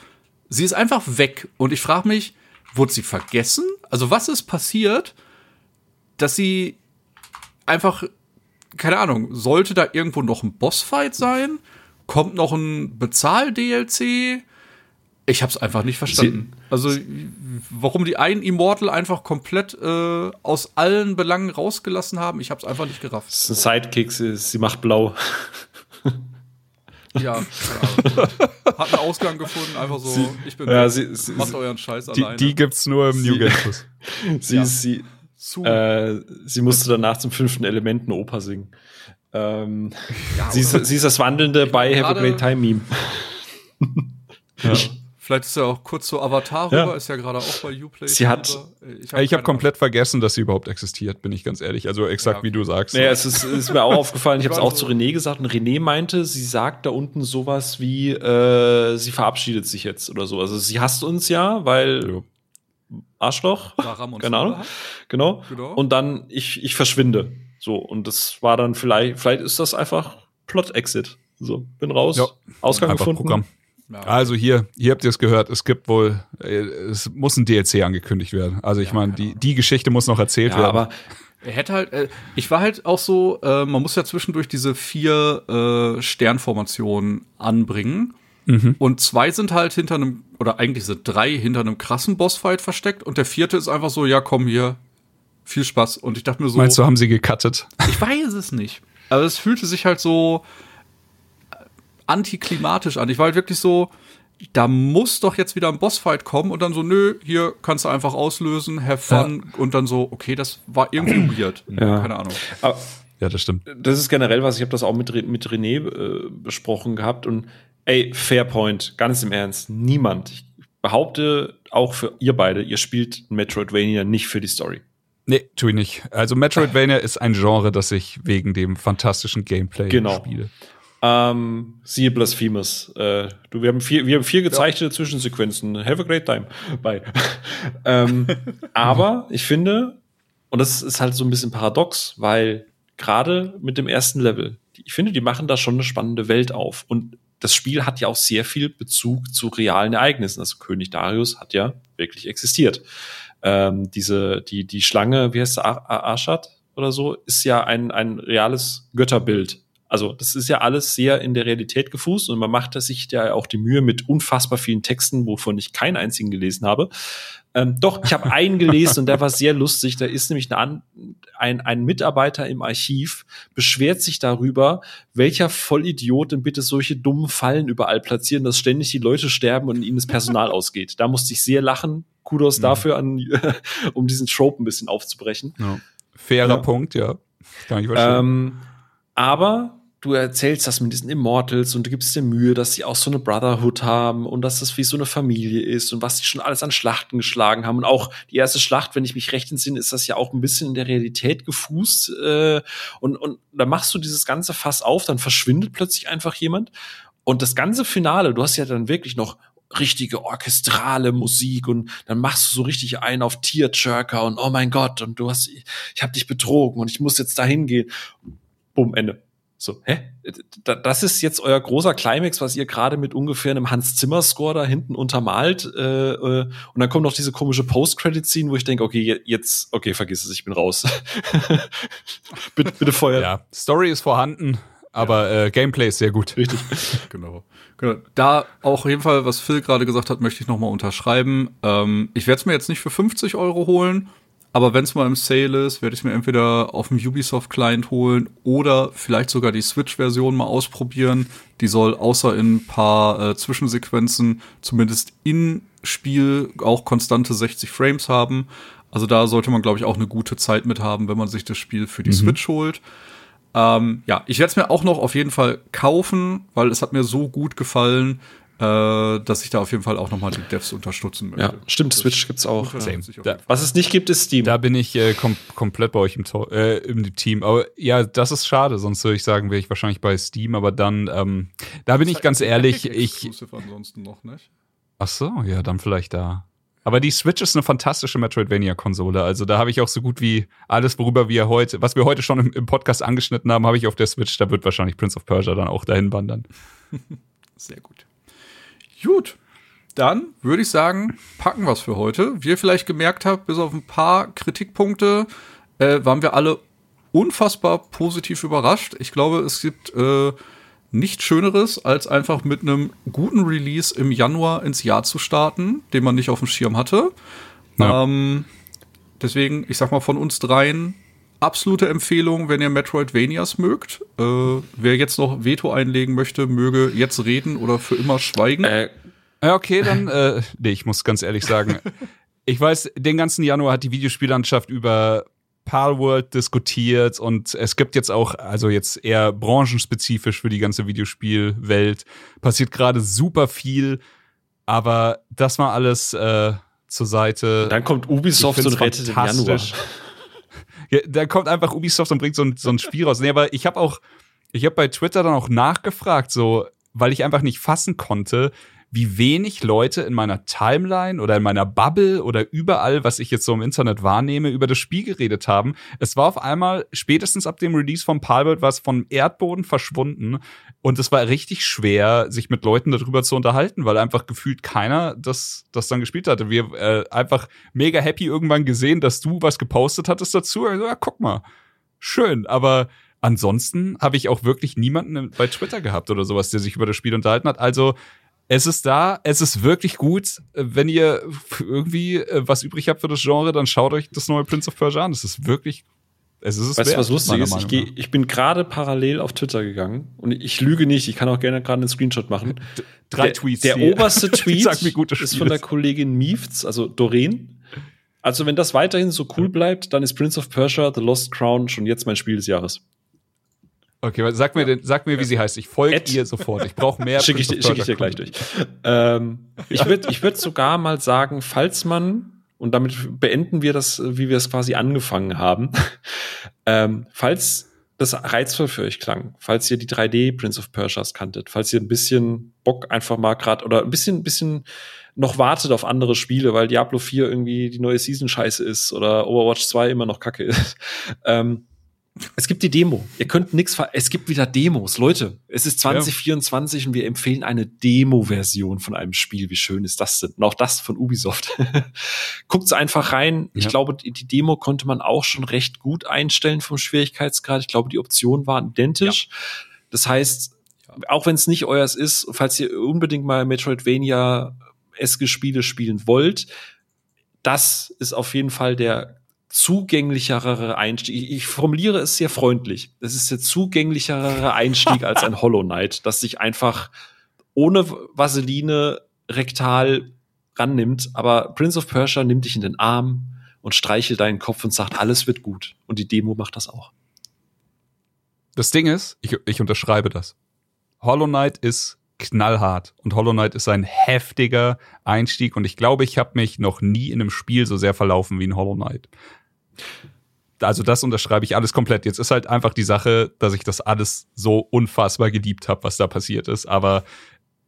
sie ist einfach weg. Und ich frage mich, wurde sie vergessen? Also was ist passiert, dass sie einfach, keine Ahnung, sollte da irgendwo noch ein Bossfight sein? Kommt noch ein Bezahl-DLC? Ich habe es einfach nicht verstanden. Sie, also warum die einen Immortal einfach komplett äh, aus allen Belangen rausgelassen haben, ich habe es einfach nicht gerafft. Das ist ein Sidekick, sie, sie macht blau. Ja, ja. hat einen Ausgang gefunden, einfach so, sie, ich bin ja, sie, sie, macht euren Scheiß die, alleine. Die gibt's nur im New Game Plus. sie, ja. sie, äh, sie musste danach zum fünften Element eine Oper singen. Ähm, ja, sie, ist, sie ist das wandelnde bei Have a Great Time Meme. ja. Vielleicht ist ja auch kurz so Avatar rüber, ja. ist ja gerade auch bei Uplay. Sie hat. Ich habe hab komplett vergessen, dass sie überhaupt existiert, bin ich ganz ehrlich. Also exakt ja. wie du sagst. Naja, es ist, ist mir auch aufgefallen. Ich habe es auch zu René gesagt und René meinte, sie sagt da unten sowas wie, äh, sie verabschiedet sich jetzt oder so. Also sie hasst uns ja, weil jo. Arschloch. Keine Ahnung. Genau. genau. Und dann ich, ich verschwinde. So und das war dann vielleicht, vielleicht ist das einfach Plot Exit. So bin raus. Ja. Ausgang einfach gefunden. Programm. Ja. Also hier, hier habt ihr es gehört, es gibt wohl, äh, es muss ein DLC angekündigt werden. Also ich ja, meine, die, die Geschichte muss noch erzählt ja, werden. Aber er hätte halt, äh, ich war halt auch so, äh, man muss ja zwischendurch diese vier Sternformationen anbringen. Mhm. Und zwei sind halt hinter einem, oder eigentlich sind drei hinter einem krassen Bossfight versteckt und der vierte ist einfach so, ja, komm hier, viel Spaß. Und ich dachte mir so. Meinst du, haben sie gecuttet? Ich weiß es nicht. Aber es fühlte sich halt so, antiklimatisch an. Ich war halt wirklich so, da muss doch jetzt wieder ein Bossfight kommen und dann so, nö, hier kannst du einfach auslösen, have fun ja. und dann so, okay, das war irgendwie weird. Ja. Keine Ahnung. Aber ja, das stimmt. Das ist generell was, ich habe das auch mit, mit René äh, besprochen gehabt und ey, Fairpoint, ganz im Ernst, niemand, ich behaupte auch für ihr beide, ihr spielt Metroidvania nicht für die Story. Nee, tue ich nicht. Also Metroidvania ist ein Genre, das ich wegen dem fantastischen Gameplay genau. spiele. Ähm, siehe Blasphemous. Äh, du, wir, haben vier, wir haben vier gezeichnete ja. Zwischensequenzen. Have a great time. Bye. ähm, aber ich finde, und das ist halt so ein bisschen paradox, weil gerade mit dem ersten Level, ich finde, die machen da schon eine spannende Welt auf. Und das Spiel hat ja auch sehr viel Bezug zu realen Ereignissen. Also König Darius hat ja wirklich existiert. Ähm, diese, die, die Schlange, wie heißt sie, Arshad oder so, ist ja ein, ein reales Götterbild also das ist ja alles sehr in der Realität gefußt und man macht sich ja auch die Mühe mit unfassbar vielen Texten, wovon ich keinen einzigen gelesen habe. Ähm, doch, ich habe einen gelesen und der war sehr lustig. Da ist nämlich ein, ein, ein Mitarbeiter im Archiv, beschwert sich darüber, welcher Vollidiot denn bitte solche dummen Fallen überall platzieren, dass ständig die Leute sterben und ihnen das Personal ausgeht. Da musste ich sehr lachen. Kudos mhm. dafür an, um diesen Trope ein bisschen aufzubrechen. Ja. Fairer ja. Punkt, ja. Kann ich verstehen. Ähm, aber du erzählst das mit diesen Immortals und du gibst dir Mühe, dass sie auch so eine Brotherhood haben und dass das wie so eine Familie ist und was sie schon alles an Schlachten geschlagen haben. Und auch die erste Schlacht, wenn ich mich recht entsinne, ist das ja auch ein bisschen in der Realität gefußt. Äh, und, und da machst du dieses ganze Fass auf, dann verschwindet plötzlich einfach jemand. Und das ganze Finale, du hast ja dann wirklich noch richtige orchestrale Musik und dann machst du so richtig einen auf Tearjerker und oh mein Gott und du hast ich habe dich betrogen und ich muss jetzt dahin gehen. Bumm Ende. So, hä? Das ist jetzt euer großer Climax, was ihr gerade mit ungefähr einem Hans Zimmer Score da hinten untermalt. Äh, äh, und dann kommt noch diese komische Post-Credit-Scene, wo ich denke, okay, jetzt, okay, vergiss es, ich bin raus. bitte, bitte Feuer. Ja, Story ist vorhanden, aber ja. äh, Gameplay ist sehr gut. Richtig. genau. genau. Da auch auf jeden Fall, was Phil gerade gesagt hat, möchte ich noch mal unterschreiben. Ähm, ich werde es mir jetzt nicht für 50 Euro holen. Aber wenn es mal im Sale ist, werde ich mir entweder auf dem Ubisoft-Client holen oder vielleicht sogar die Switch-Version mal ausprobieren. Die soll außer in ein paar äh, Zwischensequenzen zumindest in Spiel auch konstante 60 Frames haben. Also da sollte man, glaube ich, auch eine gute Zeit mit haben, wenn man sich das Spiel für die mhm. Switch holt. Ähm, ja, ich werde es mir auch noch auf jeden Fall kaufen, weil es hat mir so gut gefallen, dass ich da auf jeden Fall auch nochmal die Devs unterstützen möchte. Ja, stimmt, Switch gibt's auch. Da, was es nicht gibt, ist Steam. Da bin ich äh, kom komplett bei euch im, äh, im, Team. Aber ja, das ist schade, sonst würde ich sagen, wäre ich wahrscheinlich bei Steam, aber dann, ähm, da bin ich ganz ehrlich, ich. ansonsten noch nicht. Ach so, ja, dann vielleicht da. Aber die Switch ist eine fantastische Metroidvania-Konsole. Also da habe ich auch so gut wie alles, worüber wir heute, was wir heute schon im, im Podcast angeschnitten haben, habe ich auf der Switch. Da wird wahrscheinlich Prince of Persia dann auch dahin wandern. Sehr gut. Gut, dann würde ich sagen, packen wir es für heute. Wie ihr vielleicht gemerkt habt, bis auf ein paar Kritikpunkte äh, waren wir alle unfassbar positiv überrascht. Ich glaube, es gibt äh, nichts Schöneres, als einfach mit einem guten Release im Januar ins Jahr zu starten, den man nicht auf dem Schirm hatte. Ja. Ähm, deswegen, ich sag mal, von uns dreien absolute Empfehlung, wenn ihr Metroidvanias mögt. Äh, wer jetzt noch Veto einlegen möchte, möge jetzt reden oder für immer schweigen. Äh, okay, dann, äh, nee, ich muss ganz ehrlich sagen, ich weiß, den ganzen Januar hat die Videospiellandschaft über Palworld diskutiert und es gibt jetzt auch, also jetzt eher branchenspezifisch für die ganze Videospielwelt, passiert gerade super viel, aber das mal alles äh, zur Seite. Dann kommt Ubisoft und rettet den Januar. Ja, da kommt einfach Ubisoft und bringt so ein, so ein Spiel raus. Nee, aber ich habe auch, ich habe bei Twitter dann auch nachgefragt, so, weil ich einfach nicht fassen konnte, wie wenig Leute in meiner Timeline oder in meiner Bubble oder überall, was ich jetzt so im Internet wahrnehme, über das Spiel geredet haben. Es war auf einmal, spätestens ab dem Release von Palworld, war es vom Erdboden verschwunden. Und es war richtig schwer, sich mit Leuten darüber zu unterhalten, weil einfach gefühlt keiner das, das dann gespielt hatte. Wir äh, einfach mega happy irgendwann gesehen, dass du was gepostet hattest dazu. Also, ja, guck mal. Schön, aber ansonsten habe ich auch wirklich niemanden bei Twitter gehabt oder sowas, der sich über das Spiel unterhalten hat. Also es ist da, es ist wirklich gut. Wenn ihr irgendwie äh, was übrig habt für das Genre, dann schaut euch das neue Prince of Persia an. Es ist wirklich es ist es weißt du, was lustig ist? Ich, geh, ich bin gerade parallel auf Twitter gegangen und ich lüge nicht, ich kann auch gerne gerade einen Screenshot machen. D drei der, Tweets. Der hier. oberste Tweet ist von der Kollegin Miefts, also Doreen. Also, wenn das weiterhin so cool bleibt, dann ist Prince of Persia The Lost Crown schon jetzt mein Spiel des Jahres. Okay, sag mir, den, sag mir, wie sie heißt. Ich folge ihr sofort. Ich brauche mehr. Schicke ich, schick ich dir gleich durch. Ähm, ich würde ich würd sogar mal sagen, falls man, und damit beenden wir das, wie wir es quasi angefangen haben, ähm, falls das reizvoll für euch klang, falls ihr die 3D Prince of Persias kanntet, falls ihr ein bisschen Bock einfach mal gerade oder ein bisschen, bisschen noch wartet auf andere Spiele, weil Diablo 4 irgendwie die neue Season scheiße ist oder Overwatch 2 immer noch kacke ist, ähm, es gibt die Demo. Ihr könnt nichts ver Es gibt wieder Demos. Leute, es ist 2024 ja. und wir empfehlen eine Demo-Version von einem Spiel. Wie schön ist das denn? Und auch das von Ubisoft. Guckt's einfach rein. Ja. Ich glaube, die Demo konnte man auch schon recht gut einstellen vom Schwierigkeitsgrad. Ich glaube, die Optionen waren identisch. Ja. Das heißt, auch wenn es nicht euers ist, falls ihr unbedingt mal Metroidvania eske Spiele spielen wollt, das ist auf jeden Fall der zugänglichere Einstieg. Ich formuliere es sehr freundlich. Es ist der zugänglichere Einstieg als ein Hollow Knight, das sich einfach ohne Vaseline rektal rannimmt. Aber Prince of Persia nimmt dich in den Arm und streichelt deinen Kopf und sagt, alles wird gut. Und die Demo macht das auch. Das Ding ist, ich, ich unterschreibe das. Hollow Knight ist knallhart und Hollow Knight ist ein heftiger Einstieg und ich glaube, ich habe mich noch nie in einem Spiel so sehr verlaufen wie in Hollow Knight also das unterschreibe ich alles komplett. Jetzt ist halt einfach die Sache, dass ich das alles so unfassbar geliebt habe, was da passiert ist. Aber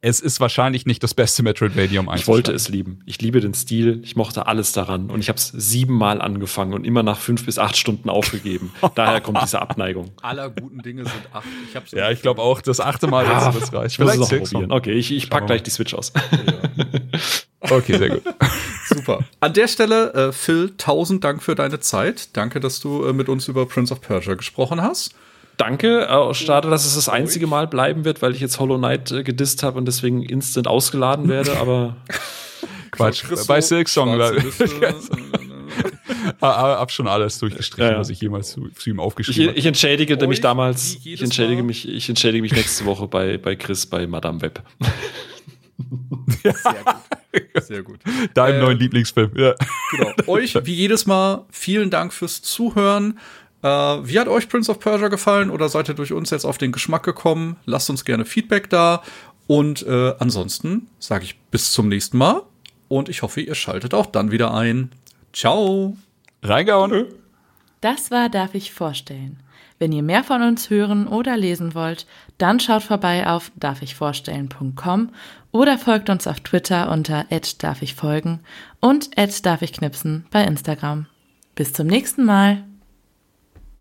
es ist wahrscheinlich nicht das beste Metroidvania um Ich wollte es lieben. Ich liebe den Stil. Ich mochte alles daran. Und ich habe es siebenmal angefangen und immer nach fünf bis acht Stunden aufgegeben. Daher kommt diese Abneigung. Aller guten Dinge sind acht. Ich hab's ja, ich glaube auch, das achte Mal, ah, das reicht. Ich muss es noch probieren. Okay, ich, ich pack gleich die Switch aus. Ja. okay, sehr gut. Super. An der Stelle, äh, Phil, tausend Dank für deine Zeit. Danke, dass du äh, mit uns über Prince of Persia gesprochen hast danke. Äh, schade, dass es das einzige Mal bleiben wird, weil ich jetzt Hollow Knight äh, gedisst habe und deswegen instant ausgeladen werde, aber. Quatsch, bei Silksong. hab schon alles durchgestrichen, ja, ja. was ich jemals zu, zu ihm aufgeschrieben habe. Ich, entschädige mich damals, ich entschädige mich, ich entschädige mich nächste Woche bei, bei Chris bei Madame Web. Sehr gut. Sehr gut. Deinem ähm, neuen Lieblingsfilm, ja. Genau. Euch, wie jedes Mal, vielen Dank fürs Zuhören. Äh, wie hat euch Prince of Persia gefallen oder seid ihr durch uns jetzt auf den Geschmack gekommen? Lasst uns gerne Feedback da. Und äh, ansonsten sage ich bis zum nächsten Mal und ich hoffe, ihr schaltet auch dann wieder ein. Ciao. Reingehauen. Das war Darf ich vorstellen. Wenn ihr mehr von uns hören oder lesen wollt, dann schaut vorbei auf darfichvorstellen.com oder folgt uns auf Twitter unter darfichfolgen und darfichknipsen bei Instagram. Bis zum nächsten Mal.